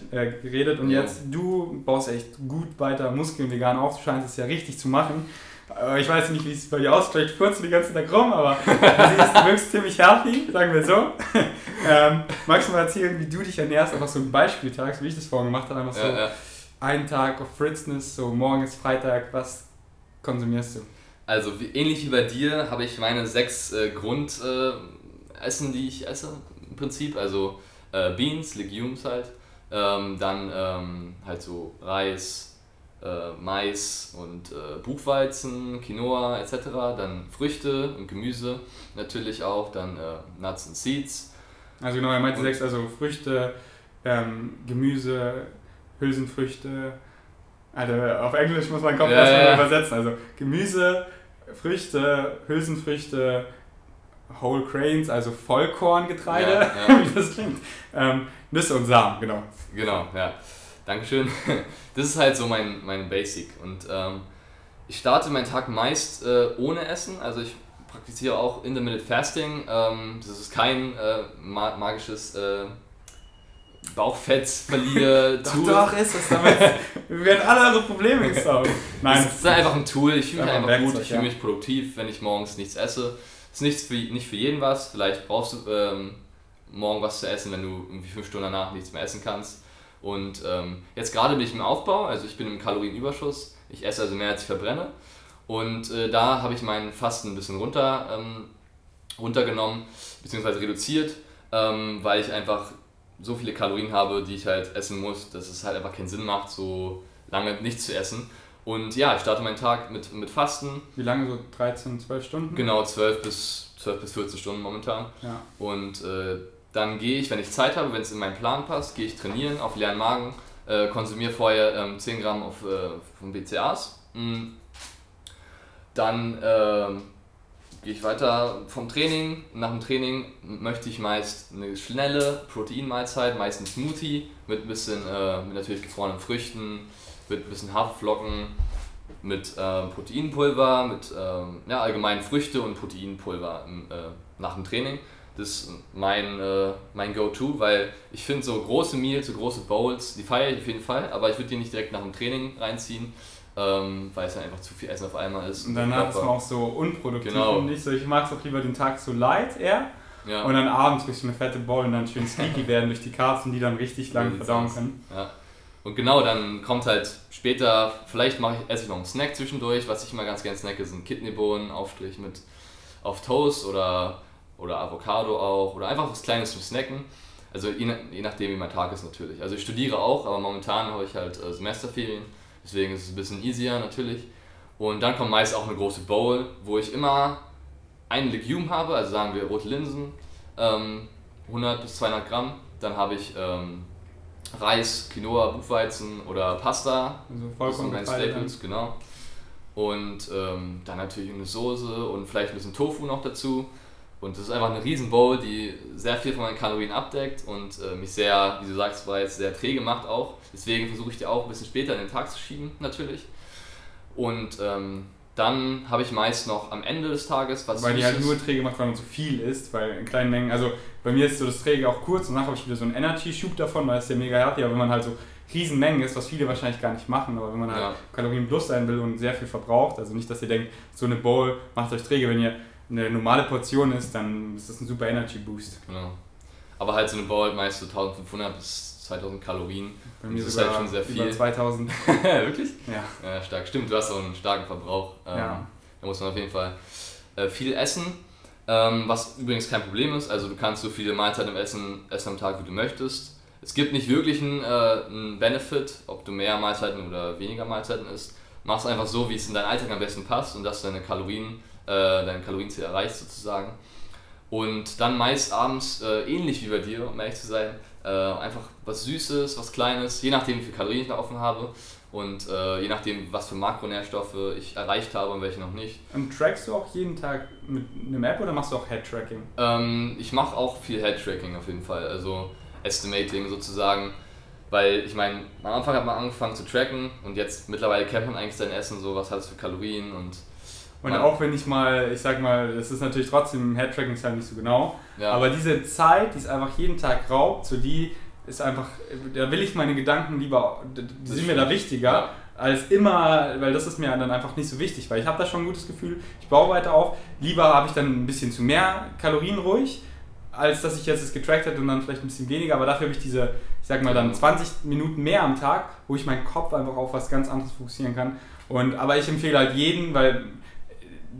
geredet und Ja. jetzt du baust echt gut weiter Muskeln vegan auf, du scheinst es ja richtig zu machen. Ich weiß nicht, wie es bei dir aussieht, vielleicht kurz die ganze Tag rum, aber <laughs> du siehst, du wirkst ziemlich healthy, sagen wir so. <laughs> ähm, magst du mal erzählen, wie du dich ernährst, einfach so ein Beispieltag, so wie ich das vorhin gemacht habe, einfach so Ja, ja. einen Tag auf Fritzness, so morgen ist Freitag, was konsumierst du? Also wie, ähnlich wie bei dir habe ich meine sechs äh, Grundessen, äh, die ich esse im Prinzip. Also äh, Beans, Legumes halt. Ähm, dann ähm, halt so Reis, äh, Mais und äh, Buchweizen, Quinoa etc. Dann Früchte und Gemüse natürlich auch. Dann äh, Nuts und Seeds. Also genau, er meinte Und- sechs, also Früchte, ähm, Gemüse, Hülsenfrüchte. Alter, auf Englisch muss man Kopf Ja, erstmal ja. übersetzen. Also Gemüse, Früchte, Hülsenfrüchte, Whole Grains, also Vollkorngetreide, ja. wie <laughs> das klingt. Ähm, Nüsse und Samen, genau. Genau, ja. Dankeschön. <laughs> Das ist halt so mein, mein Basic. Und ähm, ich starte meinen Tag meist äh, ohne Essen. Also ich praktiziere auch Intermittent Fasting. Ähm, das ist kein äh, ma magisches äh, Bauchfettverlier <laughs> Doch, Tool. doch, ist es damit. <laughs> Wir werden alle eure Probleme gesaugt. Nein, Es ist einfach ein Tool. Ich fühle mich Einfach ein gut, ich fühle mich produktiv, wenn ich morgens nichts esse. Es ist nichts für, nicht für jeden was. Vielleicht brauchst du ähm, morgen was zu essen, wenn du irgendwie fünf Stunden danach nichts mehr essen kannst. Und ähm, jetzt gerade bin ich im Aufbau, also ich bin im Kalorienüberschuss. Ich esse also mehr als ich verbrenne. Und äh, da habe ich meinen Fasten ein bisschen runter, ähm, runtergenommen, beziehungsweise reduziert, ähm, weil ich einfach so viele Kalorien habe, die ich halt essen muss, dass es halt einfach keinen Sinn macht, so lange nichts zu essen. Und ja, ich starte meinen Tag mit, mit Fasten. Wie lange? So 13, 12 Stunden? Genau, 12 bis, 12 bis 14 Stunden momentan. Ja. Und äh, dann gehe ich, wenn ich Zeit habe, wenn es in meinen Plan passt, gehe ich trainieren auf leeren Magen, äh, konsumiere vorher ähm, 10 Gramm auf, äh, von BCAAs. Mm. Dann ähm, gehe ich weiter vom Training. Nach dem Training möchte ich meist eine schnelle Proteinmahlzeit, meist ein Smoothie mit ein bisschen, äh, mit natürlich gefrorenen Früchten, mit ein bisschen Haferflocken, mit äh, Proteinpulver, mit ähm, ja, allgemein Früchte und Proteinpulver im, äh, nach dem Training. Das ist mein, äh, mein Go-To, weil ich finde so große Meals, so große Bowls, die feiere ich auf jeden Fall, aber ich würde die nicht direkt nach dem Training reinziehen, ähm, weil es dann einfach zu viel Essen auf einmal ist. Und danach ist man auch so unproduktiv Genau. und nicht so. Ich mag es auch lieber den Tag so light eher Ja. und dann abends richtig eine fette Bowl und dann schön sneaky werden durch die und die dann richtig lang verdauen können. Ja. Und genau, dann kommt halt später, vielleicht mache ich, esse ich noch einen Snack zwischendurch. Was ich immer ganz gerne snacke, sind Kidneybohnen, Aufstrich mit auf Toast oder, oder Avocado auch. Oder einfach was Kleines zum Snacken. Also je, je nachdem, wie mein Tag ist natürlich. Also ich studiere auch, aber momentan habe ich halt äh, Semesterferien. Deswegen ist es ein bisschen easier natürlich. Und dann kommt meist auch eine große Bowl, wo ich immer ein Legume habe, also sagen wir rote Linsen, ähm, 100 bis 200 Gramm. Dann habe ich ähm, Reis, Quinoa, Buchweizen oder Pasta. Also Das sind vollkommen meine dann. Staples, genau. Und ähm, dann natürlich eine Soße und vielleicht ein bisschen Tofu noch dazu. Und das ist einfach eine riesen Bowl, die sehr viel von meinen Kalorien abdeckt und äh, mich sehr, wie du sagst bereits, sehr träge macht auch. Deswegen versuche ich die auch ein bisschen später in den Tag zu schieben, natürlich. Und ähm, dann habe ich meist noch am Ende des Tages was Weil die halt nur träge macht, weil man so viel isst, weil in kleinen Mengen, also bei mir ist so das Träge auch kurz und danach habe ich wieder so einen Energy-Schub davon, weil es ja mega healthy, aber wenn man halt so riesen Mengen isst, was viele wahrscheinlich gar nicht machen, aber wenn man halt Ja. Kalorien plus sein will und sehr viel verbraucht, also nicht, dass ihr denkt, so eine Bowl macht euch träge, wenn ihr eine normale Portion isst, dann ist das ein super Energy-Boost. Genau. Aber halt so eine Bowl meist so 1500 bis 2000 Kalorien. Bei mir Das ist halt schon sehr über viel. 2000. <laughs> Wirklich? Ja. Ja, stark. Stimmt, du hast auch einen starken Verbrauch. Ähm, Ja. Da muss man auf jeden Fall äh, viel essen. Ähm, was übrigens kein Problem ist. Also du kannst so viele Mahlzeiten im Essen essen am Tag, wie du möchtest. Es gibt nicht wirklich einen, äh, einen Benefit, ob du mehr Mahlzeiten oder weniger Mahlzeiten isst. Mach es einfach so, wie es in deinen Alltag am besten passt und dass deine Kalorien, äh, dein Kalorienziel erreichst sozusagen. Und dann meist abends, äh, ähnlich wie bei dir, um ehrlich zu sein, äh, einfach was Süßes, was Kleines, je nachdem wie viel Kalorien ich noch offen habe und äh, je nachdem, was für Makronährstoffe ich erreicht habe und welche noch nicht. Und trackst du auch jeden Tag mit einem App oder machst du auch Head-Tracking? Ähm, ich mache auch viel Head-Tracking auf jeden Fall, also Estimating sozusagen, weil ich meine, am Anfang hat man angefangen zu tracken und jetzt mittlerweile kennt man eigentlich sein Essen, so was hat es für Kalorien und Und Man- auch wenn ich mal, ich sag mal, das ist natürlich trotzdem, Head-Tracking ist halt nicht so genau, ja. aber diese Zeit, die es einfach jeden Tag raubt, so die ist einfach, da will ich meine Gedanken lieber, die Das sind mir da wichtiger, Ja. als immer, weil das ist mir dann einfach nicht so wichtig, weil ich habe da schon ein gutes Gefühl, ich baue weiter auf, lieber habe ich dann ein bisschen zu mehr Kalorien ruhig, als dass ich jetzt es getrackt hätte und dann vielleicht ein bisschen weniger, aber dafür habe ich diese, ich sag mal dann 20 Minuten mehr am Tag, wo ich meinen Kopf einfach auf was ganz anderes fokussieren kann. Und, aber ich empfehle halt jeden, weil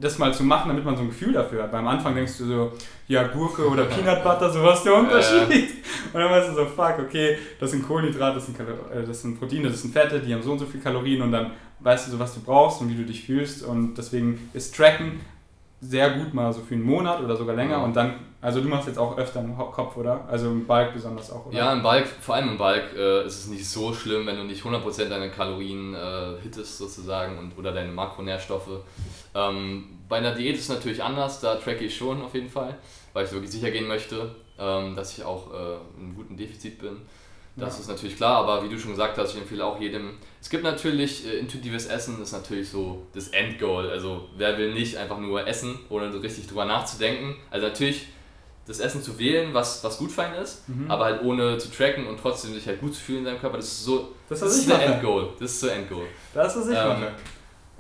das mal zu machen, damit man so ein Gefühl dafür hat. Weil am Anfang denkst du so, ja, Gurke oder Peanut Butter, so was ist der Unterschied. Und dann weißt du so, fuck, okay, das sind Kohlenhydrate, das sind, äh, das sind Proteine, das sind Fette, die haben so und so viel Kalorien und dann weißt du so, was du brauchst und wie du dich fühlst. Und deswegen ist Tracken sehr gut mal so für einen Monat oder sogar länger Ja. und dann, also du machst jetzt auch öfter im Kopf, oder? Also im Bulk besonders auch, oder? Ja, im Bulk, vor allem im Bulk äh, ist es nicht so schlimm, wenn du nicht 100% deine Kalorien äh, hittest sozusagen und, oder deine Makronährstoffe. Ähm, bei einer Diät ist es natürlich anders, da tracke ich schon auf jeden Fall, weil ich wirklich sicher gehen möchte, ähm, dass ich auch äh, in einem guten Defizit bin. Das Ja. ist natürlich klar, aber wie du schon gesagt hast, ich empfehle auch jedem. Es gibt natürlich äh, intuitives Essen, ist natürlich so das Endgoal. Also wer will nicht einfach nur essen, ohne so richtig drüber nachzudenken. Also natürlich das Essen zu wählen, was, was gut für einen ist, Mhm. aber halt ohne zu tracken und trotzdem sich halt gut zu fühlen in seinem Körper. Das ist so, Das, das ist der. Endgoal. Das ist so Endgoal. Das, was ich Ähm, mache.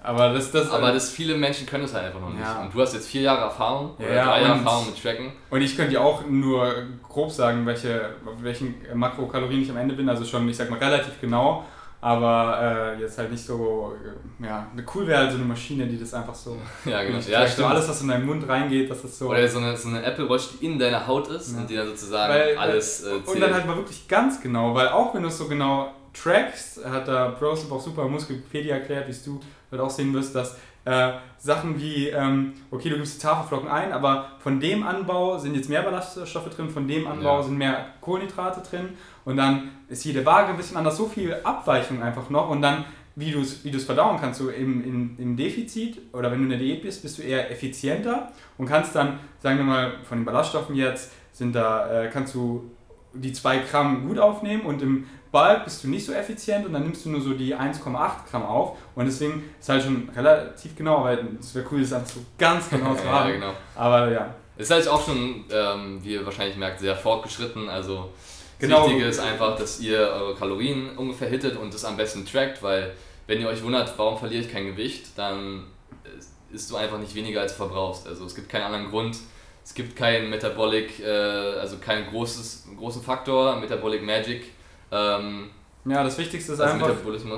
Aber das, das, Aber das viele Menschen können es halt einfach noch nicht. Ja. Und du hast jetzt vier Jahre Erfahrung oder Ja, drei Jahre Erfahrung mit Tracken. Und ich könnte dir auch nur grob sagen, welche, welchen Makrokalorien ich am Ende bin, also schon, ich sag mal, relativ genau. aber äh, jetzt halt nicht so, äh, ja, eine cool wäre halt so eine Maschine, die das einfach so. <laughs> Ja, genau. Ja, so alles, was in deinen Mund reingeht, das ist so. Oder so eine, so eine Apple Watch, die in deiner Haut ist ja. und die dann sozusagen weil, alles äh, Und dann halt mal wirklich ganz genau, weil auch wenn du es so genau trackst, hat da Browser auch super Muskelpädia erklärt, wie du halt auch sehen wirst, dass äh, Sachen wie, ähm, okay, du gibst die Tafelflocken ein, aber von dem Anbau sind jetzt mehr Ballaststoffe drin, von dem Anbau ja. sind mehr Kohlenhydrate drin und dann ist jede Waage ein bisschen anders, so viel Abweichung einfach noch und dann, wie du es wie verdauen kannst, du im, im, im Defizit oder wenn du in der Diät bist, bist du eher effizienter und kannst dann, sagen wir mal, von den Ballaststoffen jetzt, sind da, äh, kannst du die 2 Gramm gut aufnehmen und im Bulk bist du nicht so effizient und dann nimmst du nur so die 1,8 Gramm auf und deswegen ist halt schon relativ genau, weil es wäre cool, das einfach so ganz genau zu <laughs> haben. ja, genau. Aber ja. Ist halt auch schon, ähm, wie ihr wahrscheinlich merkt, sehr fortgeschritten. Also das genau. Wichtige ist einfach, dass ihr eure Kalorien ungefähr hittet und das am besten trackt, weil wenn ihr euch wundert, warum verliere ich kein Gewicht, dann isst du einfach nicht weniger als du verbrauchst. Also es gibt keinen anderen Grund. Es gibt keinen Metabolic, äh, also keinen großes, großen Faktor, Metabolic Magic ähm, ja, das Wichtigste ist einfach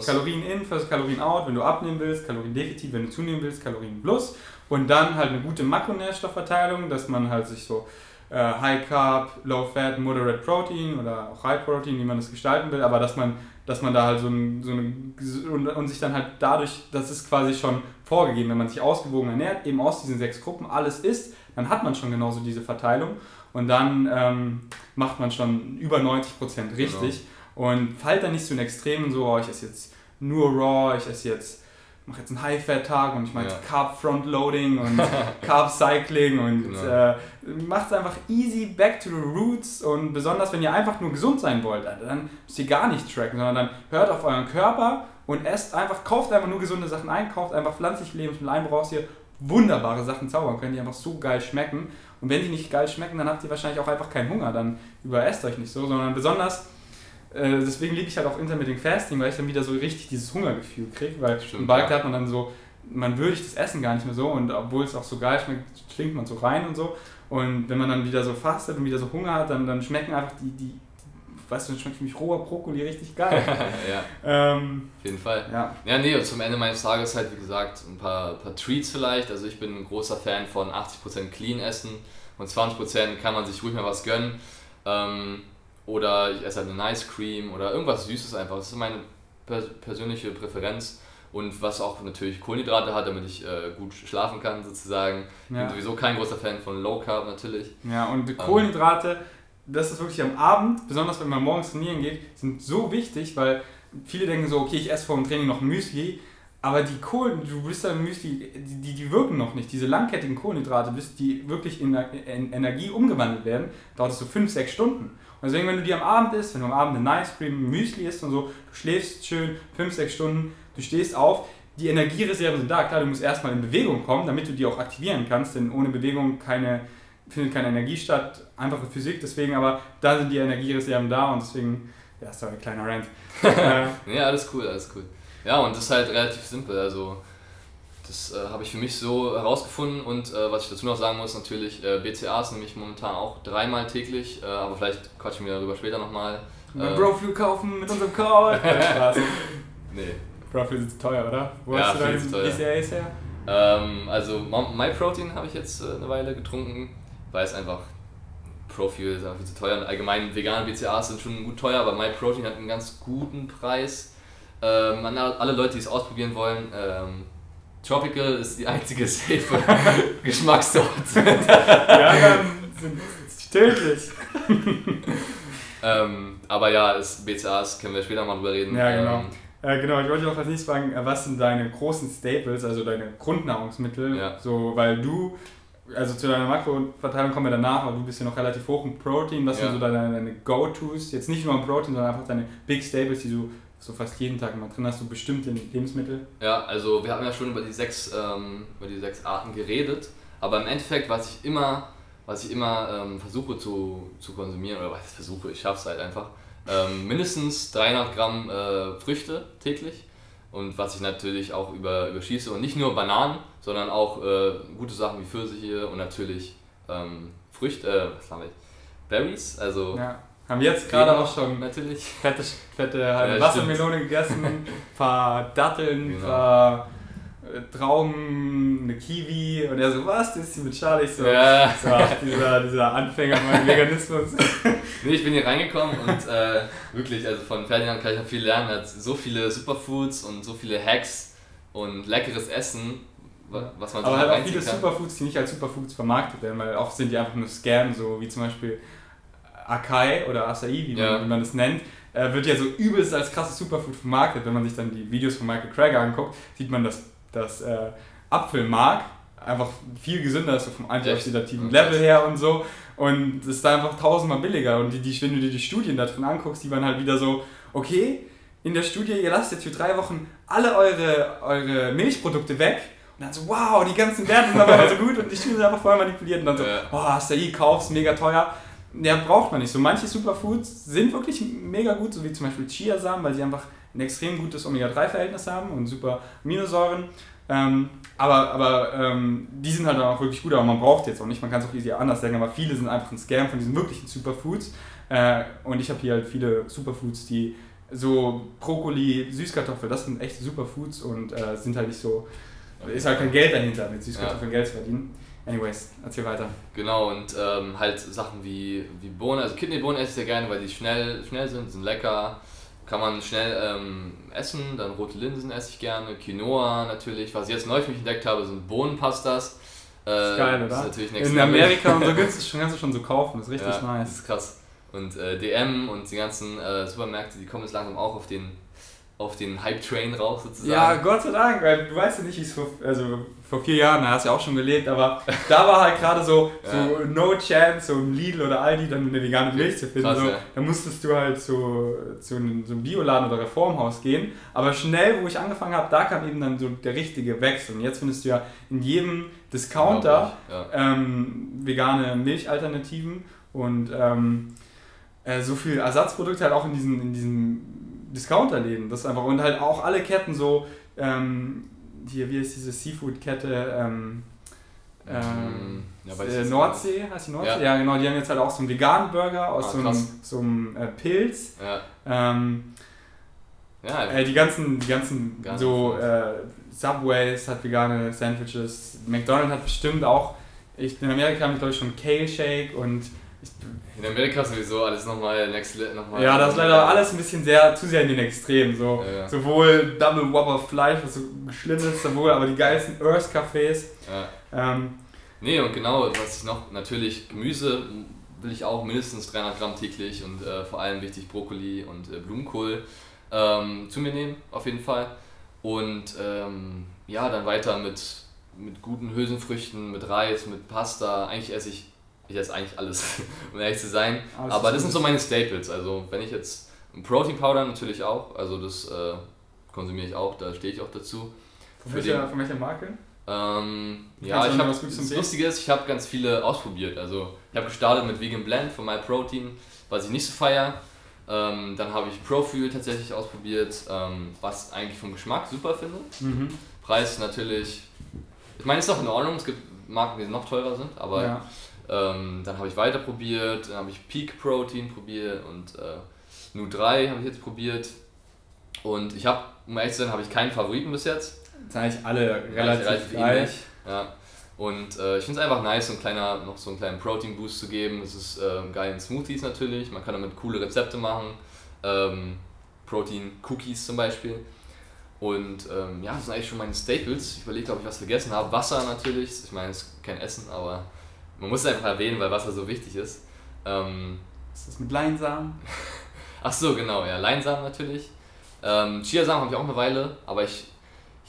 Kalorien in versus Kalorien out, wenn du abnehmen willst, Kaloriendefizit, wenn du zunehmen willst, Kalorien plus und dann halt eine gute Makronährstoffverteilung, dass man halt sich so äh, High Carb, Low Fat, Moderate Protein oder auch High Protein, wie man das gestalten will, aber dass man, dass man da halt so, ein, so eine und, und sich dann halt dadurch, das ist quasi schon vorgegeben, wenn man sich ausgewogen ernährt, eben aus diesen sechs Gruppen alles isst, dann hat man schon genauso diese Verteilung und dann ähm, macht man schon über 90% richtig. Genau. Und fallt dann nicht so in Extremen so, oh, ich esse jetzt nur Raw, ich esse jetzt, mache jetzt einen High-Fat-Tag und ich mache ja. Carb-Frontloading und <laughs> Carb-Cycling und genau. äh, macht es einfach easy, back to the roots und besonders wenn ihr einfach nur gesund sein wollt, dann müsst ihr gar nicht tracken, sondern dann hört auf euren Körper und esst einfach, kauft einfach nur gesunde Sachen ein, kauft einfach pflanzliche Lebensmittel ein, woraus ihr wunderbare Sachen zaubern könnt, die einfach so geil schmecken. Und wenn die nicht geil schmecken, dann habt ihr wahrscheinlich auch einfach keinen Hunger, dann überesst euch nicht so, sondern besonders äh, deswegen liebe ich halt auch Intermittent Fasting, weil ich dann wieder so richtig dieses Hungergefühl kriege, weil Stimmt, im Bulk ja. hat man dann so, man würdigt das Essen gar nicht mehr so und obwohl es auch so geil schmeckt, schlingt man so rein und so. Und wenn man dann wieder so fastet und wieder so Hunger hat, dann, dann schmecken einfach die, die, weißt du, dann schmeckt für mich roher Brokkoli richtig geil. <laughs> ja. Ähm, Auf jeden Fall. Ja. ja, nee, und zum Ende meines Tages halt, wie gesagt, ein paar, paar Treats vielleicht. Also ich bin ein großer Fan von 80% Clean essen und 20% kann man sich ruhig mal was gönnen. Ähm, oder ich esse halt eine Ice Cream oder irgendwas Süßes einfach. Das ist meine pers persönliche Präferenz. Und was auch natürlich Kohlenhydrate hat, damit ich äh, gut schlafen kann, sozusagen. Ich ja. bin sowieso kein großer Fan von Low Carb natürlich. Ja, und ähm, Kohlenhydrate, das ist wirklich am Abend, besonders wenn man morgens trainieren geht, sind so wichtig, weil viele denken so, okay, ich esse vor dem Training noch Müsli, aber die Kohlen, du bist da Müsli, die, die, die wirken noch nicht. Diese langkettigen Kohlenhydrate, bis die wirklich in, in Energie umgewandelt werden, dauert es so 5, 6 Stunden. Deswegen, wenn du die am Abend isst, wenn du am Abend eine Ice Cream, Müsli isst und so, du schläfst schön 5, 6 Stunden, du stehst auf, die Energiereserven sind da. Klar, du musst erstmal in Bewegung kommen, damit du die auch aktivieren kannst, denn ohne Bewegung keine, findet keine Energie statt. Einfache Physik, deswegen, aber da sind die Energiereserven da und deswegen, ja, sorry, kleiner Rant. <laughs> <laughs> ja, alles cool, alles cool. Ja, und das ist halt relativ simpel. Also, das äh, habe ich für mich so herausgefunden und äh, was ich dazu noch sagen muss, natürlich, äh, BCAs nehme ich momentan auch dreimal täglich, äh, aber vielleicht quatschen wir darüber später nochmal. Äh, Brofuel kaufen mit unserem Call. <laughs> Spaß. nee. Brofuel ist teuer, oder? Wo ja, hast du deine BCAs her? Ähm, also MyProtein habe ich jetzt äh, eine Weile getrunken, weil es einfach Profuel ist einfach viel zu teuer und allgemein vegane BCAs sind schon gut teuer, aber MyProtein hat einen ganz guten Preis. Ähm, an alle Leute, die es ausprobieren wollen, ähm, Tropical ist die einzige safe <laughs> Geschmackssorte. <laughs> ja, dann sind tödlich. ähm, aber ja, ist BCAs, können wir später mal drüber reden. Ja, genau. Ähm, äh, genau, ich wollte auch als nächstes fragen, äh, was sind deine großen Staples, also deine Grundnahrungsmittel? Ja. So, weil du, also zu deiner Makroverteilung kommen wir danach, aber du bist ja noch relativ hoch im Protein. Was ja. sind so deine, deine Go-Tos? Jetzt nicht nur im Protein, sondern einfach deine Big Staples, die du so fast jeden Tag immer drin hast, du bestimmte Lebensmittel? Ja, also wir haben ja schon über die sechs, ähm, über die sechs Arten geredet, aber im Endeffekt, was ich immer, was ich immer ähm, versuche zu, zu konsumieren, oder was ich versuche, ich schaffe es halt einfach, ähm, mindestens 300 Gramm äh, Früchte täglich und was ich natürlich auch über, überschieße und nicht nur Bananen, sondern auch äh, gute Sachen wie Pfirsiche und natürlich ähm, Früchte, äh, was haben wir? Berries, also ja. Haben jetzt gerade auch schon Natürlich. <laughs> fette, fette halbe Ja, Wassermelone gegessen, ein <laughs> paar Datteln, ein Genau. paar äh, Trauben, eine Kiwi und er so, was, das ist die mit Charlie? Ich so, Ja. so dieser, dieser Anfänger beim <laughs> Veganismus. Nee, ich bin hier reingekommen und äh, wirklich, also von Ferdinand kann ich noch viel lernen. Er hat so viele Superfoods und so viele Hacks und leckeres Essen, wa- was man Aber sich halt auch viele kann. Superfoods, die nicht als Superfoods vermarktet werden, weil oft sind die einfach nur Scam, so wie zum Beispiel Akai oder Acai, wie, Ja. man, wie man das nennt, äh, wird ja so übelst als krasses Superfood vermarktet. Wenn man sich dann die Videos von Michael Craig anguckt, sieht man, dass das äh, Apfelmark einfach viel gesünder ist, so vom antioxidativen? Level her und so. Und es ist da einfach tausendmal billiger. Und die, die, wenn du dir die Studien da drin anguckst, die waren halt wieder so, okay, in der Studie, ihr lasst jetzt für drei Wochen alle eure, eure Milchprodukte weg. Und dann so, wow, die ganzen Werte sind aber <laughs> so gut und die Studien sind einfach voll manipuliert. Und dann so, Ja. oh, Acai, kaufst, mega teuer. Ja, braucht man nicht. So manche Superfoods sind wirklich mega gut, so wie zum Beispiel Chiasamen, weil sie einfach ein extrem gutes Omega-3-Verhältnis haben und super Aminosäuren. Ähm, aber aber ähm, die sind halt dann auch wirklich gut, aber man braucht jetzt auch nicht. Man kann es auch easy anders sagen, aber viele sind einfach ein Scam von diesen wirklichen Superfoods. Äh, und ich habe hier halt viele Superfoods, die so Brokkoli, Süßkartoffel, das sind echte Superfoods und äh, sind halt nicht so. Ist halt kein Geld dahinter, mit Süßkartoffeln Geld zu verdienen. Anyways, erzähl weiter. Genau, und ähm, halt Sachen wie, wie Bohnen, also Kidneybohnen esse ich sehr gerne, weil die schnell, schnell sind, sind lecker, kann man schnell ähm, essen, dann rote Linsen esse ich gerne, Quinoa natürlich, was ich jetzt neu für mich entdeckt habe, sind Bohnenpastas. Äh, ist geil, oder? Das ist natürlich In level. Amerika und so <laughs> kannst du schon, kannst du schon so kaufen, das ist richtig ja, Das nice. ist krass. Und äh, DM und die ganzen äh, Supermärkte, die kommen jetzt langsam auch auf den, auf den Hype-Train raus sozusagen. Ja, Gott sei Dank, weil du weißt ja nicht, wie es vor, also vor vier Jahren, da hast du ja auch schon gelebt, aber da war halt gerade so, so no chance, so im Lidl oder Aldi dann eine vegane Milch zu finden. Krass, so, ja. Da musstest du halt zu, zu einem, so einem Bioladen oder Reformhaus gehen. Aber schnell, wo ich angefangen habe, da kam eben dann so der richtige Wechsel. Und jetzt findest du ja in jedem Discounter Ja. ähm, vegane Milchalternativen und ähm, äh, so viel Ersatzprodukte halt auch in diesen, in diesen Discounterläden. Das ist einfach und halt auch alle Ketten so, ähm, hier, wie ist diese Seafood-Kette? Ähm, ähm, ja, ich äh, Nordsee, heißt die Nordsee? Ja. Ja. genau, die haben jetzt halt auch so einen veganen Burger aus Ah, so einem, so einem äh, Pilz. Ja, Ähm, ja, äh, die ganzen, die ganzen Gar so äh, Subways hat vegane Sandwiches. McDonald's hat bestimmt auch, ich, in Amerika haben die glaube ich schon Kale Shake und ich, in Amerika sowieso alles nochmal next nochmal. ja, das ist leider alles ein bisschen sehr, zu sehr in den Extremen. So. Ja, ja. Sowohl Double Whopper Fleisch, was so geschliffen ist, sowohl aber die geilsten Earth Cafés. Ja. Ähm, Nee, und genau, was ich noch, natürlich Gemüse will ich auch mindestens 300 Gramm täglich und äh, vor allem wichtig Brokkoli und äh, Blumenkohl ähm, zu mir nehmen, auf jeden Fall. Und ähm, ja, dann weiter mit, mit guten Hülsenfrüchten, mit Reis, mit Pasta. Eigentlich esse ich, ich esse eigentlich alles, <laughs> um ehrlich zu sein. Aber was das gut sind so meine Staples. Also wenn ich jetzt Protein Powder natürlich auch, also das äh, konsumiere ich auch, da stehe ich auch dazu. von, welcher, von welcher Marke? Ähm, ja, ich habe das? Lustige ist, ich habe ganz viele ausprobiert. Also ich habe gestartet mit Vegan Blend von MyProtein, was ich nicht so feier. Ähm, dann habe ich Profuel tatsächlich ausprobiert, ähm, was eigentlich vom Geschmack super finde. Mhm. Preis natürlich, ich meine, ist doch in Ordnung. Es gibt Marken, die noch teurer sind, aber ja. Ähm, dann habe ich weiter probiert, dann habe ich Peak Protein probiert und äh, Nu3 habe ich jetzt probiert. Und ich habe, um ehrlich zu sein, habe ich keinen Favoriten bis jetzt. Das sind eigentlich alle relativ, geil. ähnlich. Ja. Und äh, ich finde es einfach nice, so einen kleiner, noch so einen kleinen Protein-Boost zu geben. Es ist ähm, geil in Smoothies natürlich. Man kann damit coole Rezepte machen. Ähm, Protein-Cookies zum Beispiel. Und ähm, ja, das sind eigentlich schon meine Staples. Ich überlege, ob ich was vergessen habe. Wasser natürlich. Ich meine, es ist kein Essen, aber man muss es einfach erwähnen, weil Wasser so wichtig ist. Ähm, Was ist das mit Leinsamen? <laughs> Ach so, genau, ja, Leinsamen natürlich. Ähm, Chiasamen habe ich auch eine Weile, aber ich,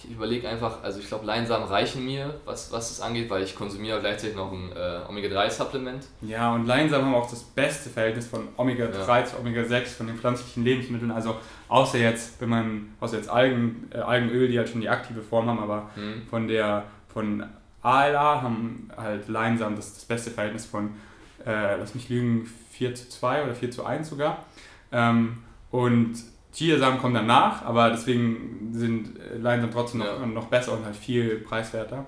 ich überlege einfach, also ich glaube, Leinsamen reichen mir, was, was das angeht, weil ich konsumiere gleichzeitig noch ein äh, Omega-3-Supplement. Ja, und Leinsamen haben auch das beste Verhältnis von Omega-3 zu Omega-6 von den pflanzlichen Lebensmitteln. Also außer jetzt, wenn man, außer jetzt Algen, äh, Algenöl, die halt schon die aktive Form haben, aber Hm. von der, von ALA haben halt Leinsamen das, das beste Verhältnis von, äh, lass mich lügen, 4 zu 2 oder 4 zu 1 sogar. Ähm, und Chiasamen kommen danach, aber deswegen sind äh, Leinsamen trotzdem noch, Ja. noch besser und halt viel preiswerter.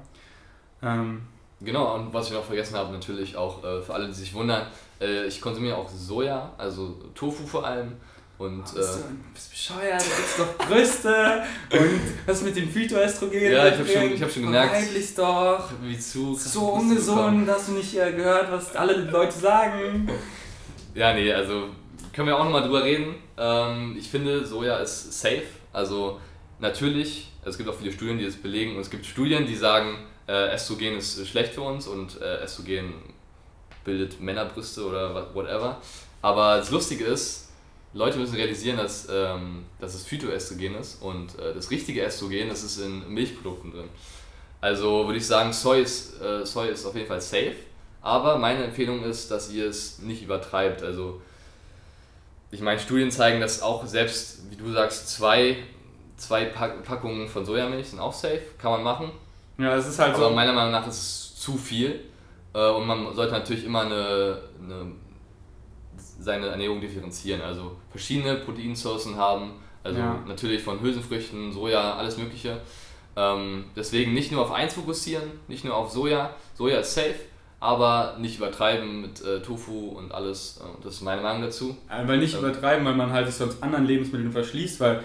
Ähm, Genau, und was ich noch vergessen habe, natürlich auch äh, für alle, die sich wundern, äh, ich konsumiere auch Soja, also Tofu vor allem. Und, oh, bist, du, bist bescheuert, du bist doch Brüste und was mit den Phytoöstrogenen? Ja, ich habe schon, hab schon gemerkt. Eigentlich doch. Wie zu. So ungesund, hast du nicht äh, gehört, was alle Leute sagen. Ja, nee, also können wir auch nochmal drüber reden. Ähm, ich finde, Soja ist safe. Also natürlich, es gibt auch viele Studien, die das belegen. Und es gibt Studien, die sagen, äh, Östrogen ist schlecht für uns und äh, Östrogen bildet Männerbrüste oder whatever. Aber das Lustige ist, Leute müssen realisieren, dass, ähm, dass es Phytoestrogen ist und äh, das richtige Östrogen, das ist in Milchprodukten drin. Also würde ich sagen, Soy ist, äh, Soy ist auf jeden Fall safe, aber meine Empfehlung ist, dass ihr es nicht übertreibt. Also ich meine, Studien zeigen, dass auch selbst, wie du sagst, zwei, zwei Pack Packungen von Sojamilch sind auch safe, kann man machen. Ja, es ist halt aber so. meiner Meinung nach ist es zu viel äh, und man sollte natürlich immer eine, eine seine Ernährung differenzieren. Also verschiedene Proteinsourcen haben, also ja. natürlich von Hülsenfrüchten, Soja, alles Mögliche. Ähm, deswegen nicht nur auf eins fokussieren, nicht nur auf Soja. Soja ist safe, aber nicht übertreiben mit äh, Tofu und alles. Äh, das ist meine Meinung dazu. Aber nicht ähm, übertreiben, weil man halt sich sonst anderen Lebensmitteln verschließt, weil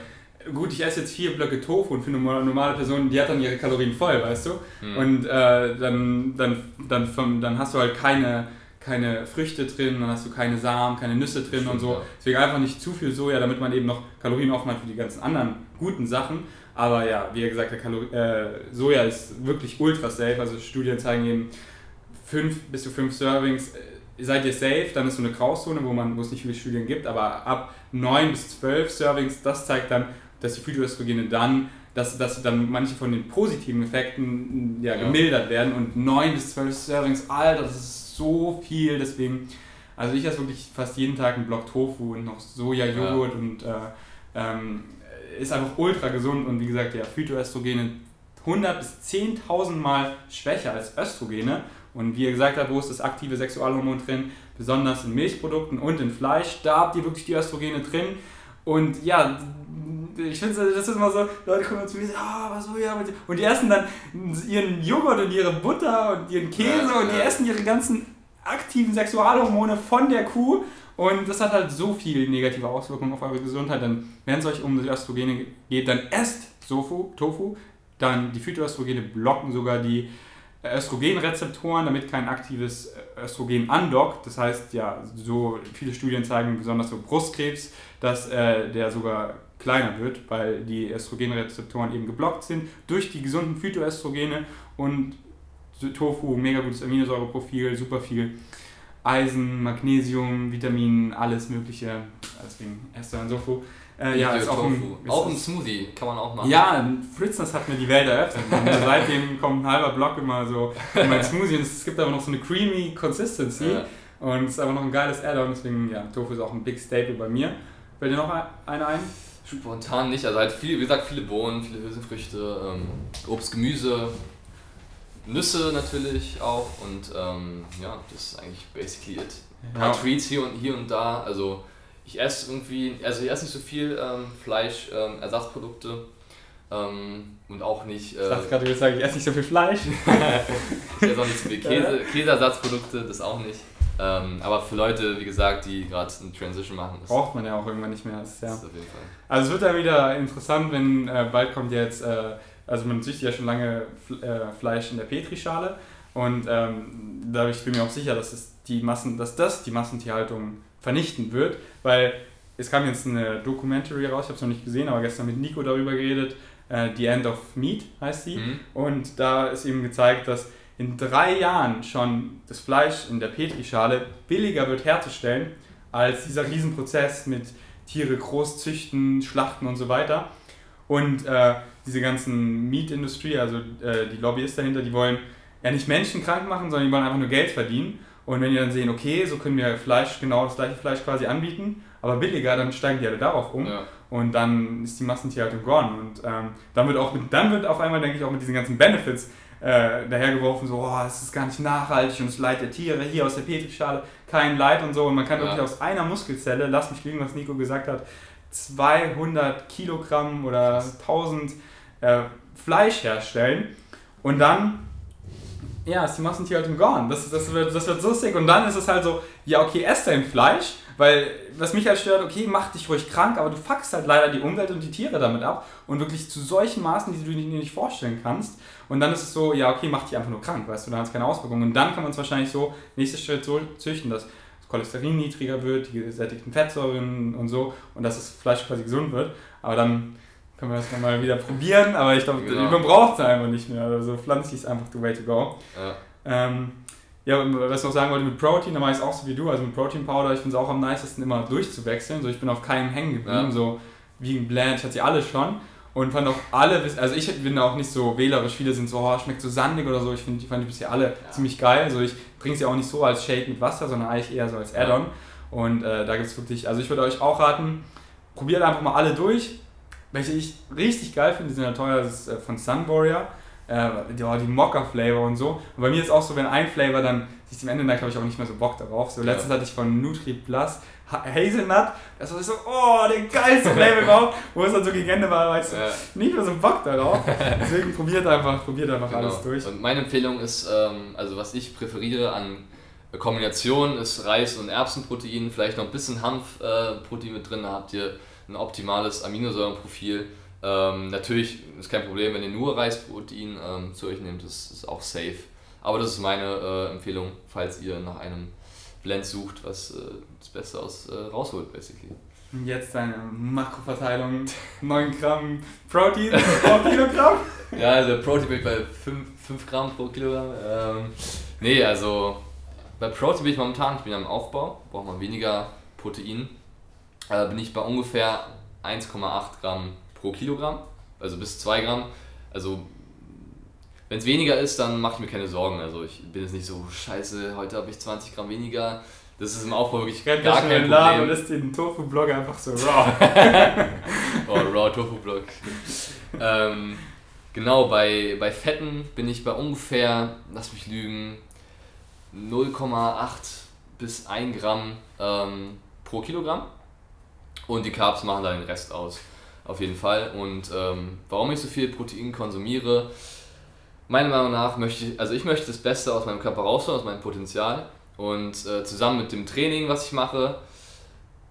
gut, ich esse jetzt vier Blöcke Tofu und für eine normale Person, die hat dann ihre Kalorien voll, weißt du? Mhm. Und äh, dann, dann, dann, dann hast du halt keine keine Früchte drin, dann hast du keine Samen, keine Nüsse drin Stimmt, und so. Ja. Deswegen einfach nicht zu viel Soja, damit man eben noch Kalorien offen hat für die ganzen anderen guten Sachen. Aber ja, wie gesagt, der Kalori äh, Soja ist wirklich ultra safe. Also Studien zeigen eben, fünf bis zu fünf Servings äh, seid ihr safe, dann ist so eine Grauzone, wo, man, wo es nicht viele Studien gibt, aber ab neun bis zwölf Servings, das zeigt dann, dass die Phytoöstrogene dann dass, dass dann manche von den positiven Effekten ja, gemildert ja. werden und 9 bis 12 Servings, Alter, das ist so viel, deswegen, also ich esse wirklich fast jeden Tag einen Block Tofu und noch Sojajoghurt ja. und äh, ähm, ist einfach ultra gesund und wie gesagt, ja, Phytoöstrogene 100 bis 10.000 Mal schwächer als Östrogene. Und wie ihr gesagt habt, wo ist das aktive Sexualhormon drin? Besonders in Milchprodukten und in Fleisch. Da habt ihr wirklich die Östrogene drin. Und ja, ich finde, das ist immer so, Leute kommen zu mir und sagen, ah, was so, ja. Und die essen dann ihren Joghurt und ihre Butter und ihren Käse ja, und die ja. essen ihre ganzen aktiven Sexualhormone von der Kuh. Und das hat halt so viel negative Auswirkungen auf eure Gesundheit. Dann, wenn es euch um die Östrogene geht, dann esst Tofu, Tofu. Dann die Phytoöstrogene blocken sogar die Östrogenrezeptoren, damit kein aktives Östrogen andockt. Das heißt, ja, so viele Studien zeigen, besonders so Brustkrebs, dass äh, der sogar kleiner wird, weil die Östrogenrezeptoren eben geblockt sind durch die gesunden Phytoöstrogene und Tofu, mega gutes Aminosäureprofil, super viel Eisen, Magnesium, Vitamin, alles mögliche. Deswegen esst du ein Tofu. Äh, ja, ist auch, ein, ist auch ein Smoothie, kann man auch machen. Ja, Fritzness hat mir die Welt eröffnet. <laughs> seitdem kommt ein halber Block immer so in mein Smoothie und es gibt aber noch so eine creamy Consistency ja. und es ist aber noch ein geiles Add-on, deswegen ja, Tofu ist auch ein Big Staple bei mir. Fällt dir noch einer ein? Spontan nicht, also halt viel, wie gesagt, viele Bohnen, viele Hülsenfrüchte, ähm, Obst, Gemüse, Nüsse natürlich auch und ähm, ja, das ist eigentlich basically it. Ein paar ja. Treats hier und, hier und da, also ich esse irgendwie, also ich esse nicht so viel ähm, Fleisch, ähm, Ersatzprodukte ähm, und auch nicht. Äh, ich dachte gerade, du willst sagen, ich esse nicht so viel Fleisch. <laughs> ich esse auch nicht so viel Käse, Käseersatzprodukte, das auch nicht. Ähm, aber für Leute, wie gesagt, die gerade eine Transition machen. Braucht man ja auch irgendwann nicht mehr. Das, ja. Fall. Also es wird dann wieder interessant, wenn äh, bald kommt jetzt, äh, also man züchtet ja schon lange äh, Fleisch in der Petrischale und ähm, da ich bin mir auch sicher, dass, es die Massen, dass das die Massentierhaltung vernichten wird, weil es kam jetzt eine Documentary raus, ich habe es noch nicht gesehen, aber gestern mit Nico darüber geredet, äh, The End of Meat heißt sie mhm. und da ist eben gezeigt, dass in drei Jahren schon das Fleisch in der Petrischale billiger wird herzustellen als dieser Riesenprozess mit Tiere groß züchten, schlachten und so weiter. Und äh, diese ganzen Meat-Industrie, also äh, die Lobbyisten dahinter, die wollen ja nicht Menschen krank machen, sondern die wollen einfach nur Geld verdienen. Und wenn die dann sehen, okay, so können wir Fleisch, genau das gleiche Fleisch quasi anbieten, aber billiger, dann steigen die alle darauf um. Ja. Und dann ist die Massentierhaltung gone. Und ähm, dann, wird auch mit, dann wird auf einmal, denke ich, auch mit diesen ganzen Benefits äh, dahergeworfen, so, oh, es ist gar nicht nachhaltig und es Leid der Tiere, hier aus der Petrischale, kein Leid und so. Und man kann ja. wirklich aus einer Muskelzelle, lass mich liegen, was Nico gesagt hat, 200 Kilogramm oder 1000 äh, Fleisch herstellen. Und dann Ja, ist die Massentierhaltung gone. Das, das, wird, das wird so sick. Und dann ist es halt so, ja, okay, ess dein Fleisch, weil was mich halt stört, okay, mach dich ruhig krank, aber du fuckst halt leider die Umwelt und die Tiere damit ab und wirklich zu solchen Maßen, die du dir nicht vorstellen kannst. Und dann ist es so, ja, okay, mach dich einfach nur krank, weißt du, dann hat es keine Auswirkungen. Und dann kann man es wahrscheinlich so, nächster Schritt so züchten, dass das Cholesterin niedriger wird, die gesättigten Fettsäuren und so und dass das Fleisch quasi gesund wird. Aber dann können wir das nochmal wieder probieren, aber ich glaube, genau. man braucht es einfach nicht mehr. Also pflanzlich ist einfach the way to go. Ja. Ähm, ja, was ich noch sagen wollte mit Protein, da mache ich es auch so wie du, also mit Protein Powder, ich finde es auch am nicesten immer durchzuwechseln. So, ich bin auf keinem hängen geblieben, ja. so wie ein Blend, ich hatte sie alle schon und fand auch alle, also ich bin auch nicht so wählerisch, viele sind so, oh, schmeckt so sandig oder so, ich finde, die fand ich bisher alle ja. ziemlich geil. Also ich trinke sie auch nicht so als Shake mit Wasser, sondern eigentlich eher so als Add-on. Und äh, da gibt es wirklich, also ich würde euch auch raten, probiert einfach mal alle durch. Welche ich richtig geil finde, die sind ja teuer, das ist äh, von Sun Warrior äh, die, die Mocha-Flavor und so. Und bei mir ist auch so, wenn ein Flavor dann sich zum Ende neigt, habe ich auch nicht mehr so Bock darauf. So letztens ja. hatte ich von Nutri Plus Hazelnut, das war so, oh, der geilste Flavor <laughs> überhaupt, wo es dann so gegen Ende war, weißt du, ja. nicht mehr so Bock darauf. <laughs> Deswegen probiert einfach, probiert einfach genau. alles durch. Und meine Empfehlung ist, ähm, also was ich präferiere an Kombination ist Reis- und Erbsenprotein, vielleicht noch ein bisschen Hanfprotein mit drin, da habt ihr ein optimales Aminosäurenprofil ähm, natürlich ist kein Problem, wenn ihr nur Reisprotein ähm, zu euch nehmt, das ist auch safe. Aber das ist meine äh, Empfehlung, falls ihr nach einem Blend sucht, was äh, das Beste aus äh, rausholt, basically. Und jetzt deine Makroverteilung: <laughs> 9 Gramm Protein pro <laughs> Kilogramm? ja, also Protein bin ich bei 5, 5 Gramm pro Kilogramm. Ähm, nee, also bei Protein bin ich momentan, ich bin am Aufbau, braucht man weniger Protein. Äh, bin ich bei ungefähr 1,8 Gramm pro Kilogramm, also bis 2 Gramm. Also wenn es weniger ist, dann mache ich mir keine Sorgen. Also ich bin jetzt nicht so, scheiße, heute habe ich 20 Gramm weniger. Das ist im Aufbau wirklich Rennt gar kein Problem. Laden und lässt den Tofu-Blog einfach so raw. <laughs> <laughs> oh, raw Tofu-Blog. ähm, genau, bei, bei Fetten bin ich bei ungefähr, lass mich lügen, 0,8 bis 1 Gramm ähm, pro Kilogramm. Und die Carbs machen da den Rest aus auf jeden Fall. Und ähm, warum ich so viel Protein konsumiere, meiner Meinung nach möchte ich, also ich möchte das Beste aus meinem Körper rausholen, aus meinem Potenzial. Und äh, zusammen mit dem Training, was ich mache,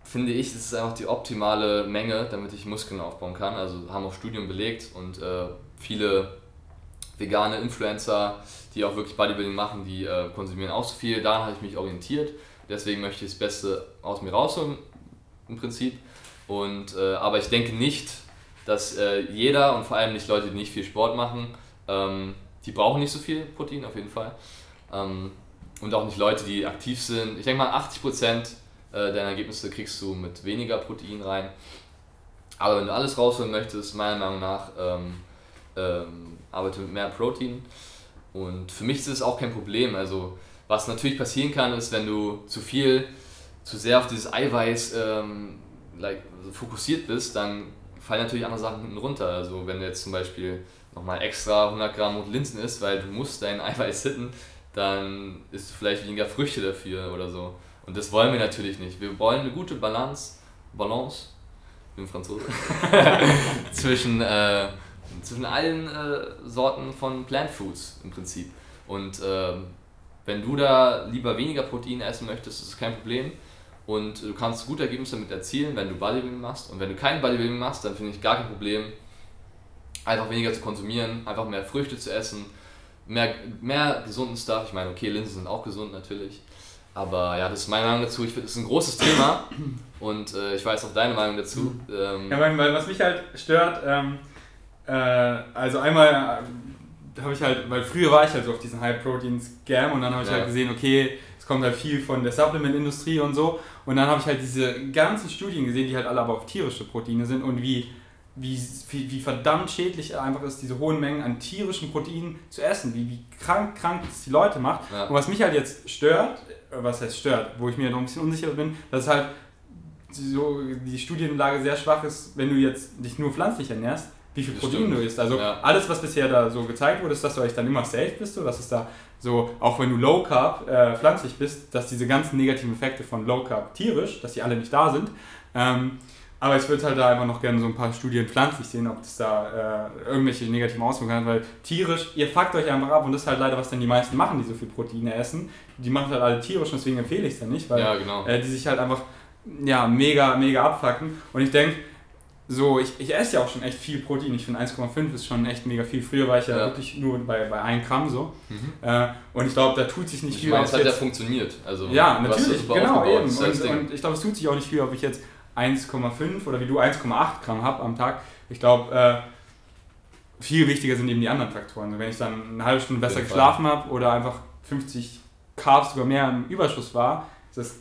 finde ich, es ist einfach die optimale Menge, damit ich Muskeln aufbauen kann. Also haben auch Studien belegt und äh, viele vegane Influencer, die auch wirklich Bodybuilding machen, die äh, konsumieren auch so viel. Daran habe ich mich orientiert. Deswegen möchte ich das Beste aus mir rausholen, im Prinzip. Und, äh, aber ich denke nicht, dass äh, jeder und vor allem nicht Leute, die nicht viel Sport machen, ähm, die brauchen nicht so viel Protein auf jeden Fall. Ähm, und auch nicht Leute, die aktiv sind. Ich denke mal, 80% äh, deiner Ergebnisse kriegst du mit weniger Protein rein. Aber wenn du alles rausholen möchtest, meiner Meinung nach, ähm, ähm, arbeite mit mehr Protein. Und für mich ist es auch kein Problem. Also, was natürlich passieren kann, ist, wenn du zu viel, zu sehr auf dieses Eiweiß ähm, like, fokussiert bist, dann fallen natürlich andere Sachen hinten runter. Also wenn du jetzt zum Beispiel nochmal extra 100 Gramm rote Linsen isst, weil du musst dein <laughs> Eiweiß hitten, dann isst du vielleicht weniger Früchte dafür oder so. Und das wollen wir natürlich nicht. Wir wollen eine gute Balance, Balance, im Franzose, <laughs> zwischen, äh, zwischen allen äh, Sorten von Plant Foods im Prinzip. Und äh, wenn du da lieber weniger Protein essen möchtest, ist das kein Problem. Und du kannst gute Ergebnisse damit erzielen, wenn du Bodybuilding machst. Und wenn du kein Bodybuilding machst, dann finde ich gar kein Problem, einfach weniger zu konsumieren, einfach mehr Früchte zu essen, mehr, mehr gesunden Stuff. Ich meine, okay, Linsen sind auch gesund natürlich. Aber ja, das ist meine Meinung dazu. Ich finde, das ist ein großes Thema und äh, ich weiß auch deine Meinung dazu. Ähm, ja, weil, was mich halt stört, ähm, äh, also einmal äh, habe ich halt, weil früher war ich halt so auf diesen High-Protein-Scam und dann habe ich ja. halt gesehen, okay, kommt halt viel von der Supplement-Industrie und so und dann habe ich halt diese ganzen Studien gesehen, die halt alle aber auf tierische Proteine sind und wie, wie, wie, wie verdammt schädlich einfach ist, diese hohen Mengen an tierischen Proteinen zu essen, wie, wie krank, krank das die Leute macht. Ja. Und was mich halt jetzt stört, äh, was heißt stört, wo ich mir noch ein bisschen unsicher bin, dass halt so die Studienlage sehr schwach ist, wenn du jetzt dich nur pflanzlich ernährst, wie viel Protein du isst. Also ja. alles, was bisher da so gezeigt wurde, ist, dass du eigentlich dann immer safe bist, so, dass es da so, auch wenn du Low Carb äh, pflanzlich bist, dass diese ganzen negativen Effekte von Low Carb tierisch, dass die alle nicht da sind. Ähm, Aber ich würde halt da einfach noch gerne so ein paar Studien pflanzlich sehen, ob das da äh, irgendwelche negativen Auswirkungen hat, weil tierisch, ihr fuckt euch einfach ab und das ist halt leider, was dann die meisten machen, die so viel Proteine essen. Die machen halt alle tierisch und deswegen empfehle ich es dann nicht, weil Ja, genau. äh, die sich halt einfach ja, mega, mega abfacken. Und ich denke, so, ich, ich esse ja auch schon echt viel Protein. Ich finde 1,5 ist schon echt mega viel. Früher war ich ja, Ja. wirklich nur bei, bei 1 Gramm so. Mhm. Äh, und ich glaube, da tut sich nicht Ich viel. meine, es hat ja funktioniert. Also, ja, natürlich, genau, eben. Und, und ich glaube, es tut sich auch nicht viel, ob ich jetzt 1,5 oder wie du 1,8 Gramm habe am Tag. Ich glaube, äh, viel wichtiger sind eben die anderen Faktoren. Also wenn ich dann eine halbe Stunde besser geschlafen habe oder einfach 50 Carbs sogar mehr im Überschuss war, ist das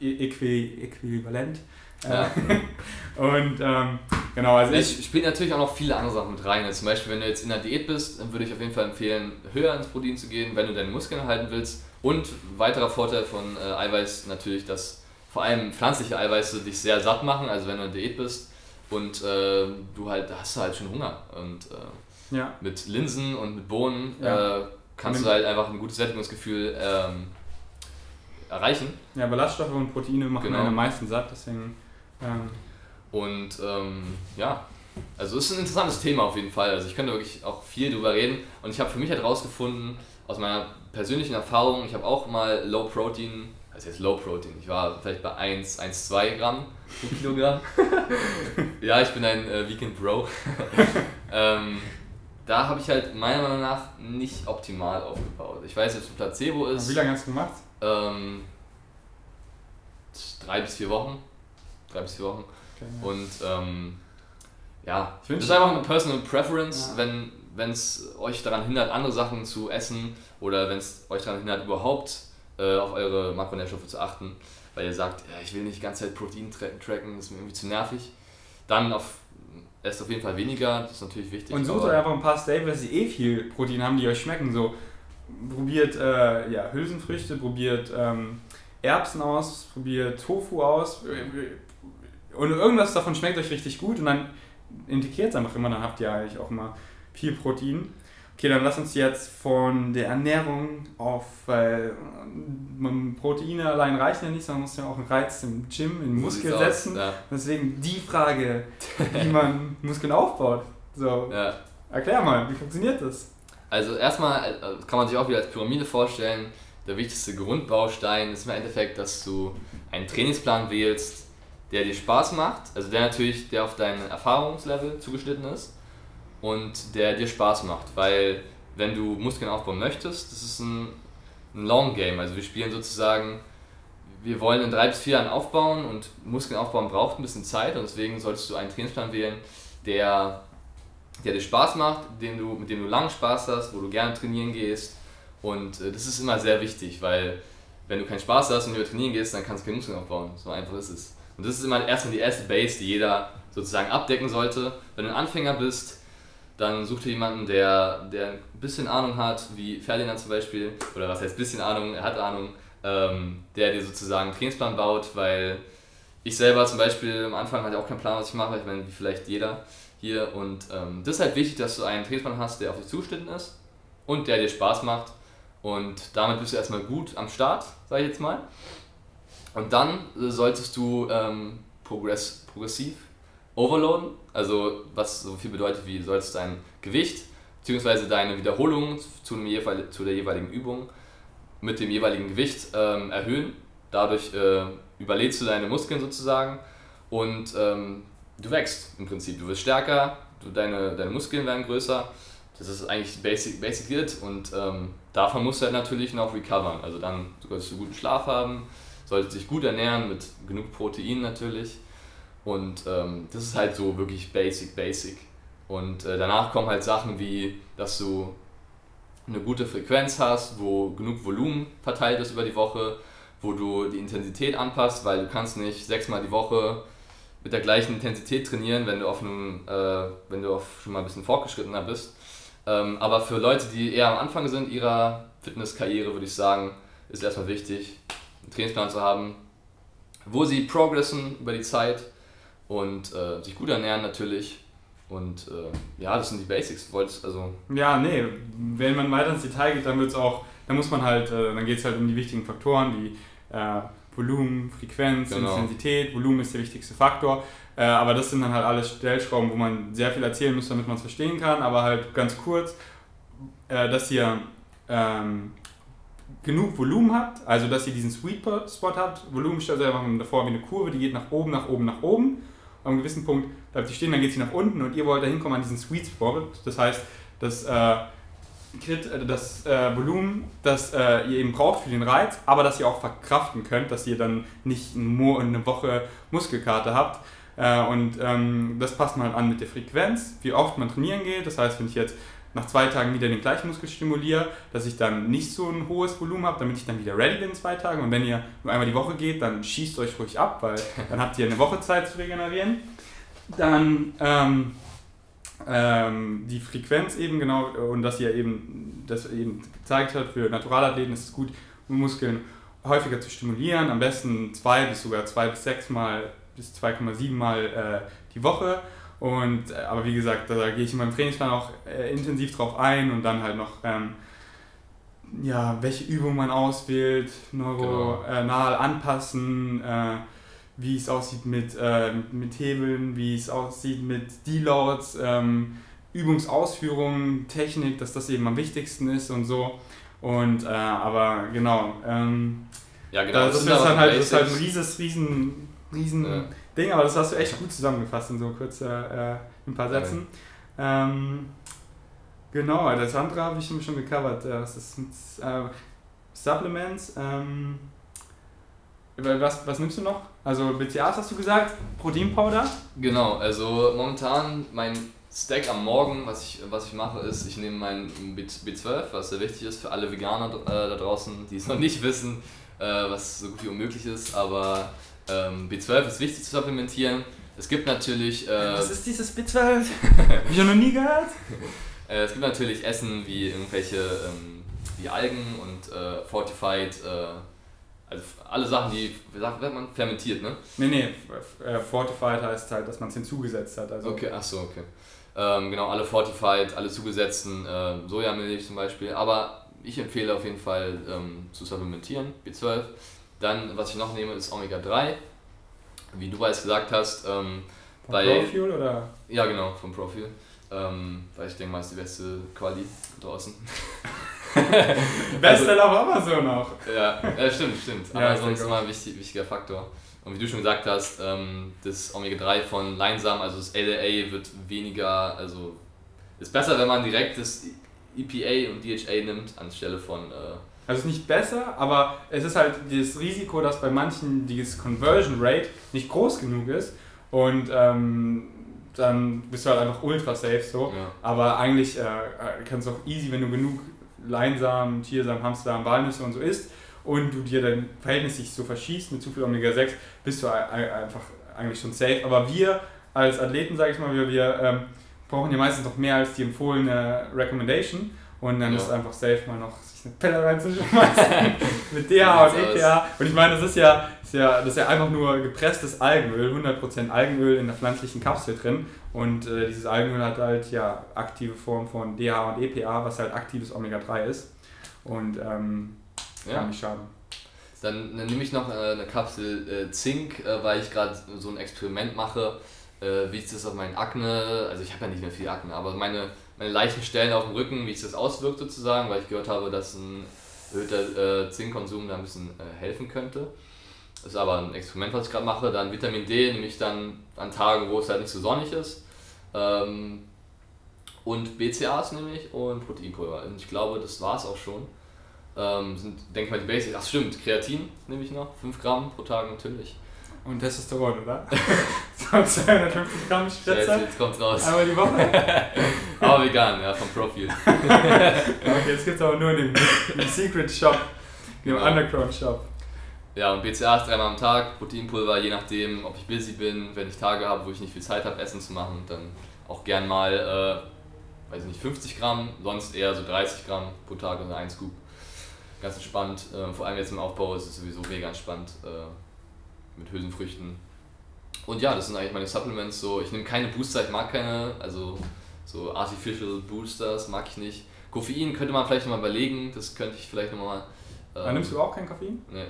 äqui äquivalent. Ja. <laughs> Und ähm, genau, also ich, Es spielt natürlich auch noch viele andere Sachen mit rein. Also zum Beispiel, wenn du jetzt in der Diät bist, dann würde ich auf jeden Fall empfehlen, höher ins Protein zu gehen, wenn du deine Muskeln halten willst. Und weiterer Vorteil von äh, Eiweiß natürlich, dass vor allem pflanzliche Eiweiße dich sehr satt machen. Also wenn du in der Diät bist und äh, du halt, hast du halt schon Hunger. Und äh, ja, mit Linsen und mit Bohnen Ja. äh, kannst du halt einfach ein gutes Sättigungsgefühl ähm, erreichen. ja, Ballaststoffe und Proteine machen Genau. einen am meisten satt, deswegen ähm, Und ähm, ja, also es ist ein interessantes Thema auf jeden Fall. Also ich könnte wirklich auch viel drüber reden. Und ich habe für mich halt rausgefunden, aus meiner persönlichen Erfahrung, ich habe auch mal Low Protein, also jetzt Low Protein, ich war vielleicht bei 1, 1 2 Gramm pro Kilogramm. <laughs> ja, ich bin ein äh, Vegan Bro. <laughs> ähm, da habe ich halt meiner Meinung nach nicht optimal aufgebaut. Ich weiß jetzt, Placebo ist wie lange hast du gemacht? ähm, drei bis vier Wochen. Drei bis vier Wochen. Ja. Und ähm, ja, Ich das wünsch- ist einfach eine Personal Preference, Ja. wenn wenn es euch daran hindert, andere Sachen zu essen oder wenn es euch daran hindert, überhaupt äh, auf eure Makronährstoffe zu achten, weil ihr sagt, ja, ich will nicht die ganze Zeit Protein tra tracken, das ist mir irgendwie zu nervig, dann auf, esst auf jeden Fall weniger, das ist natürlich wichtig. Und sucht euch einfach ein paar Staples, die eh viel Protein haben, die euch schmecken. So probiert äh, ja, Hülsenfrüchte, probiert ähm, Erbsen aus, probiert Tofu aus. Und irgendwas davon schmeckt euch richtig gut und dann integriert es einfach immer, dann habt ihr eigentlich auch immer viel Protein. Okay, dann lass uns jetzt von der Ernährung auf, weil ähm, Proteine allein reichen ja nicht, sondern man muss ja auch einen Reiz im Gym, in den So Muskel sieht's aus, setzen. Ja, Deswegen die Frage, <laughs> wie man Muskeln aufbaut. So, ja. erklär mal, wie funktioniert das? Also erstmal äh, kann man sich auch wieder als Pyramide vorstellen. Der wichtigste Grundbaustein ist im Endeffekt, dass du einen Trainingsplan wählst, der dir Spaß macht, also der natürlich, der auf dein Erfahrungslevel zugeschnitten ist und der dir Spaß macht, weil wenn du Muskeln aufbauen möchtest, das ist ein, ein Long Game, also wir spielen sozusagen, wir wollen in drei bis vier Jahren aufbauen und Muskeln aufbauen braucht ein bisschen Zeit und deswegen solltest du einen Trainingsplan wählen, der der dir Spaß macht, den du, mit dem du lange Spaß hast, wo du gerne trainieren gehst. Und äh, das ist immer sehr wichtig, weil wenn du keinen Spaß hast und über trainieren gehst, dann kannst du keine Muskeln aufbauen. So einfach ist es. Und das ist immer erstmal die erste Base, die jeder sozusagen abdecken sollte. Wenn du ein Anfänger bist, dann such dir jemanden, der, der ein bisschen Ahnung hat, wie Ferdinand zum Beispiel, oder was heißt bisschen Ahnung, er hat Ahnung, ähm, der dir sozusagen einen Trainingsplan baut, weil ich selber zum Beispiel am Anfang hatte auch keinen Plan, was ich mache, ich meine, wie vielleicht jeder hier. Und ähm, das ist halt wichtig, dass du einen Trainingsplan hast, der auf dich zugeschnitten ist und der dir Spaß macht. Und damit bist du erstmal gut am Start, sage ich jetzt mal. Und dann äh, solltest du ähm, progress progressiv overloaden, also was so viel bedeutet wie, du solltest dein Gewicht bzw. deine Wiederholung zu, zu der jeweiligen Übung mit dem jeweiligen Gewicht ähm, erhöhen. Dadurch äh, überlädst du deine Muskeln sozusagen und ähm, du wächst im Prinzip. Du wirst stärker, du, deine, deine Muskeln werden größer. Das ist eigentlich basic, basic it und ähm, davon musst du halt natürlich noch recovern. Also dann solltest du guten Schlaf haben, solltest dich gut ernähren mit genug Protein natürlich. Und ähm, das ist halt so wirklich basic, basic. Und äh, danach kommen halt Sachen wie, dass du eine gute Frequenz hast, wo genug Volumen verteilt ist über die Woche, wo du die Intensität anpasst, weil du kannst nicht sechsmal die Woche mit der gleichen Intensität trainieren, wenn du auf einem, äh, wenn du auf schon mal ein bisschen fortgeschrittener bist. Ähm, aber für Leute, die eher am Anfang sind ihrer Fitnesskarriere, würde ich sagen, ist erstmal wichtig, einen Trainingsplan zu haben, wo sie progressen über die Zeit und äh, sich gut ernähren natürlich. Und äh, ja, das sind die Basics. Wolltest also Ja, nee, wenn man weiter ins Detail geht, dann wird's auch, dann muss man halt, äh, dann geht es halt um die wichtigen Faktoren wie äh, Volumen, Frequenz, Genau. Intensität. Volumen ist der wichtigste Faktor. Äh, aber das sind dann halt alle Stellschrauben, wo man sehr viel erzählen muss, damit man es verstehen kann. Aber halt ganz kurz, äh, dass ihr ähm, genug Volumen habt, also dass ihr diesen Sweet Spot habt. Volumen stellt euch einfach mal vor wie eine Kurve, die geht nach oben, nach oben, nach oben. Einem gewissen Punkt bleibt sie stehen, dann geht sie nach unten und ihr wollt da hinkommen an diesen Sweet Spot. Das heißt, das, äh, äh, das äh, Volumen, das äh, ihr eben braucht für den Reiz, aber dass ihr auch verkraften könnt, dass ihr dann nicht eine Woche Muskelkater habt. Äh, und ähm, das passt man halt an mit der Frequenz, wie oft man trainieren geht. Das heißt, wenn ich jetzt nach zwei Tagen wieder den gleichen Muskel stimuliere, dass ich dann nicht so ein hohes Volumen habe, damit ich dann wieder ready bin in zwei Tagen. Und wenn ihr nur einmal die Woche geht, dann schießt euch ruhig ab, weil <laughs> dann habt ihr eine Woche Zeit zu regenerieren. Dann ähm, ähm, die Frequenz eben genau und dass ihr eben das eben gezeigt hat, für Naturalathleten ist es gut, Muskeln häufiger zu stimulieren, am besten zwei bis sogar zwei bis sechs Mal bis 2,7 Mal äh, die Woche. Und, äh, aber wie gesagt, da gehe ich in meinem Trainingsplan auch äh, intensiv drauf ein und dann halt noch, ähm, ja, welche Übung man auswählt, neuronal anpassen, äh, wie es aussieht mit, äh, mit Hebeln, wie es aussieht mit Deloads, ähm, Übungsausführung, Technik, dass das eben am wichtigsten ist und so. Und, äh, aber genau, ähm, Ja, genau. das, das, ist die halt, das ist halt ein rieses, riesen, riesen Ja. Ding, aber das hast du echt gut zusammengefasst in so kurz äh, in ein paar Sätzen. Ähm, genau, das andere habe ich schon gecovert. äh, Das ist mit, äh, Supplements. Ähm, was, was nimmst du noch? Also BCAAs hast du gesagt, Proteinpowder. Genau, also momentan mein Stack am Morgen, was ich, was ich mache, ist, ich nehme mein B- B12, was sehr wichtig ist für alle Veganer äh, da draußen, die es noch nicht wissen, äh, was so gut wie unmöglich ist, aber ähm, B12 ist wichtig zu supplementieren. Es gibt natürlich, äh, was ist dieses B12? <laughs> Hab ich ja noch nie gehört. <laughs> äh, es gibt natürlich Essen wie irgendwelche ähm, wie Algen und äh, Fortified, äh, also alle Sachen, die, wie sagt man, fermentiert, ne? Nee, nee, äh, Fortified heißt halt, dass man es hinzugesetzt hat. Also Okay, ach so, okay. Ähm, genau, alle Fortified, alle zugesetzten, äh, Sojamilch zum Beispiel. Aber ich empfehle auf jeden Fall ähm, zu supplementieren, B12. Dann, was ich noch nehme, ist Omega-3. Wie du bereits gesagt hast, ähm, Von bei- Profuel oder? ja genau, vom Profil. Ähm, weil ich denke mal, ist die beste Quali draußen. <laughs> Bestseller auf Amazon auch. Ja, ja stimmt, stimmt. Ja, Aber ich sonst denke immer ein wichtig, wichtiger Faktor. Und wie du schon gesagt hast, ähm, das Omega-3 von Leinsamen, also das LDA wird weniger, also ist besser, wenn man direkt das EPA und DHA nimmt, anstelle von, äh, Also es ist nicht besser, aber es ist halt das Risiko, dass bei manchen dieses Conversion Rate nicht groß genug ist und ähm, dann bist du halt einfach ultra safe so. ja. Aber eigentlich äh, äh, kannst du auch easy, wenn du genug Leinsamen, Chiasamen, Hamstersamen, Walnüsse und so isst und du dir dann verhältnismäßig so verschießt mit zu viel Omega-6, bist du ei- ei- einfach eigentlich schon safe. Aber wir als Athleten, sage ich mal, wir, wir ähm, brauchen ja meistens noch mehr als die empfohlene Recommendation und dann Ja. ist es einfach safe, mal noch eine Pille reinzuschmeißen <laughs> mit DHA und EPA. Und ich meine, das ist ja, ist ja, das ist ja einfach nur gepresstes Algenöl, 100% Algenöl in der pflanzlichen Kapsel drin. Und äh, dieses Algenöl hat halt ja aktive Form von DHA und EPA, was halt aktives Omega-3 ist. Und ähm, ja. kann nicht schaden. Dann, dann nehme ich noch äh, eine Kapsel äh, Zink, äh, weil ich gerade so ein Experiment mache, äh, wie ich das auf meinen Akne, also ich habe ja nicht mehr viel Akne, aber meine, meine leichten Stellen auf dem Rücken, wie sich das auswirkt sozusagen, weil ich gehört habe, dass ein erhöhter äh, Zinkkonsum da ein bisschen äh, helfen könnte. Das ist aber ein Experiment, was ich gerade mache. Dann Vitamin D nehme ich dann an Tagen, wo es halt nicht so sonnig ist. Ähm, und BCAAs nehme ich und Proteinpulver. Und ich glaube, das war es auch schon. Ähm, sind, denke ich mal, die Basics. Ach stimmt, Kreatin nehme ich noch. 5 Gramm pro Tag natürlich. Und Testosteron, oder? <laughs> so 250 Gramm Jetzt, Spritze. jetzt kommt raus. Einmal die Woche. <laughs> Aber vegan, ja, vom Profil. <laughs> Okay, jetzt gibt es aber nur in dem, Secret Shop, im Genau. Underground Shop. Ja, und BCAAs dreimal am Tag, Proteinpulver, je nachdem, ob ich busy bin, wenn ich Tage habe, wo ich nicht viel Zeit habe, Essen zu machen, dann auch gern mal, äh, weiß ich nicht, 50 Gramm, sonst eher so 30 Gramm pro Tag, also ein Scoop. Ganz entspannt, äh, vor allem jetzt im Aufbau ist es sowieso mega entspannt äh, mit Hülsenfrüchten. Und ja, das sind eigentlich meine Supplements, so, ich nehme keine Booster, ich mag keine, also so Artificial Boosters mag ich nicht. Koffein könnte man vielleicht nochmal überlegen, das könnte ich vielleicht nochmal... Aber nimmst du auch kein Koffein? Nee.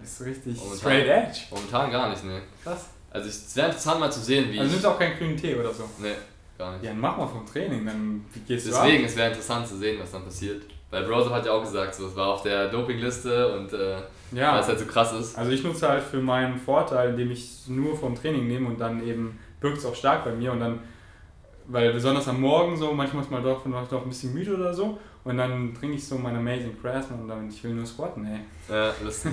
bist du richtig Momentan. straight edge. Momentan gar nicht, ne. Krass. Also es wäre interessant mal zu sehen, wie Also nimmst du auch keinen grünen Tee oder so? Ne, gar nicht. Ja, dann mach mal vom Training, dann gehst Deswegen, du es wäre interessant zu sehen, was dann passiert. Weil Browser hat ja auch gesagt, so, es war auf der Dopingliste und äh? Ja. weil es halt so krass ist. Also ich nutze halt für meinen Vorteil, indem ich es nur vom Training nehme und dann eben wirkt es auch stark bei mir und dann, weil besonders am Morgen so, manchmal ist man doch, doch ein bisschen müde oder so und dann trinke ich so mein Amazing Craftsman und dann, ich will nur squatten, ey. Ja, lustig.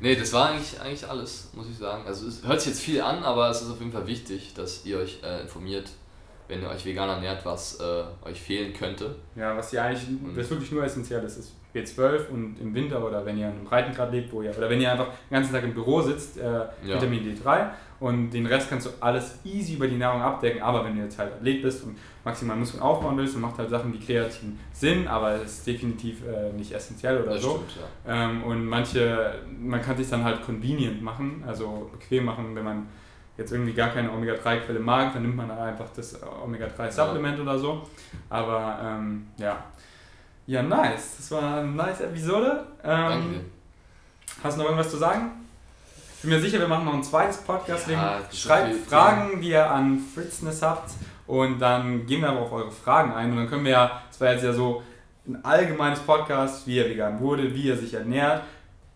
nee, das war eigentlich, eigentlich alles, muss ich sagen. Also es hört sich jetzt viel an, aber es ist auf jeden Fall wichtig, dass ihr euch äh, informiert, wenn ihr euch vegan ernährt, was äh, euch fehlen könnte. Ja, was hier eigentlich, das wirklich nur essentiell ist, ist B12 und im Winter oder wenn ihr in einem Breitengrad lebt, wo ihr, oder wenn ihr einfach den ganzen Tag im Büro sitzt, äh, Ja. Vitamin D3 und den Rest kannst du alles easy über die Nahrung abdecken, aber wenn du jetzt halt Athlet bist und maximal Muskeln aufbauen willst, dann macht halt Sachen wie Kreatin Sinn, aber es ist definitiv äh, nicht essentiell oder Das so. stimmt, ja. Ähm, und manche, man kann sich dann halt convenient machen, also bequem machen, wenn man jetzt irgendwie gar keine Omega-3-Quelle mag, dann nimmt man einfach das Omega-3-Supplement oder so. Aber ähm, ja. Ja, nice. Das war eine nice Episode. Danke Ähm, dir. hast du noch irgendwas zu sagen? Ich bin mir sicher, wir machen noch ein zweites Podcast. Ja, schreibt viel Fragen, die ihr an Fritzness habt. Und dann gehen wir aber auf eure Fragen ein. Und dann können wir ja, das war jetzt ja so ein allgemeines Podcast, wie er vegan wurde, wie er sich ernährt,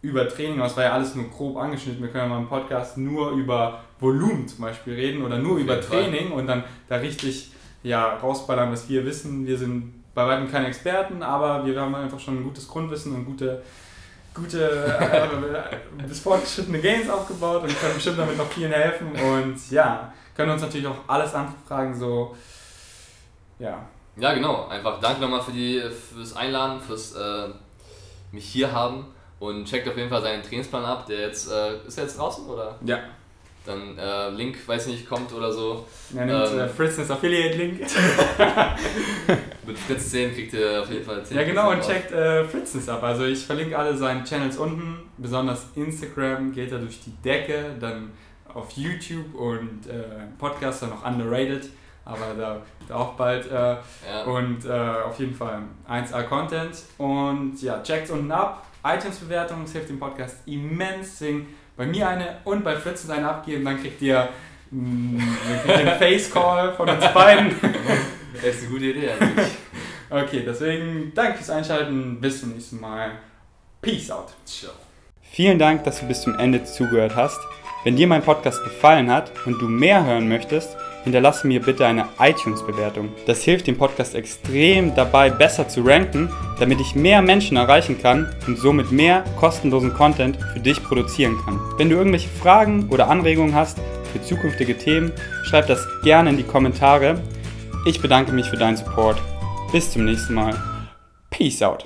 über Training. Aber es war ja alles nur grob angeschnitten. Wir können ja mal im Podcast nur über Volumen zum Beispiel reden oder nur Auf über jeden Fall. Training und dann da richtig ja, rausballern, was wir wissen. Wir sind bei weitem keine Experten, aber wir haben einfach schon ein gutes Grundwissen und gute, gute äh, bis fortgeschrittene Gains aufgebaut und können bestimmt damit noch vielen helfen. Und ja, können uns natürlich auch alles andere fragen, so ja. Ja, genau. Einfach danke nochmal für die, fürs Einladen, fürs äh, mich hier haben. Und checkt auf jeden Fall seinen Trainingsplan ab. Der jetzt, äh, ist der jetzt draußen oder? Ja. Dann äh, Link, weiß nicht, kommt oder so. Er nimmt Ähm. äh, Fritzness Affiliate Link. <laughs> Mit Fritz 10 kriegt ihr auf jeden Fall 10%. Ja genau und auf. checkt äh, Fritzness ab. Also ich verlinke alle seine Channels unten. Besonders Instagram geht er durch die Decke. Dann auf YouTube und äh, Podcast dann noch underrated. Aber da, da auch bald. Äh, Ja. Und äh, auf jeden Fall 1A Content. Und ja, checkt unten ab. iTunes-Bewertung, hilft dem Podcast immens. Deswegen bei mir eine und bei Fritzen eine abgeben, dann kriegt ihr, mh, dann kriegt ihr einen Face-Call von uns beiden. <laughs> Das ist eine gute Idee eigentlich. Okay, deswegen danke fürs Einschalten. Bis zum nächsten Mal. Peace out. Ciao. Vielen Dank, dass du bis zum Ende zugehört hast. Wenn dir mein Podcast gefallen hat und du mehr hören möchtest, hinterlasse mir bitte eine iTunes-Bewertung. Das hilft dem Podcast extrem dabei, besser zu ranken, damit ich mehr Menschen erreichen kann und somit mehr kostenlosen Content für dich produzieren kann. Wenn du irgendwelche Fragen oder Anregungen hast für zukünftige Themen, schreib das gerne in die Kommentare. Ich bedanke mich für deinen Support. Bis zum nächsten Mal. Peace out.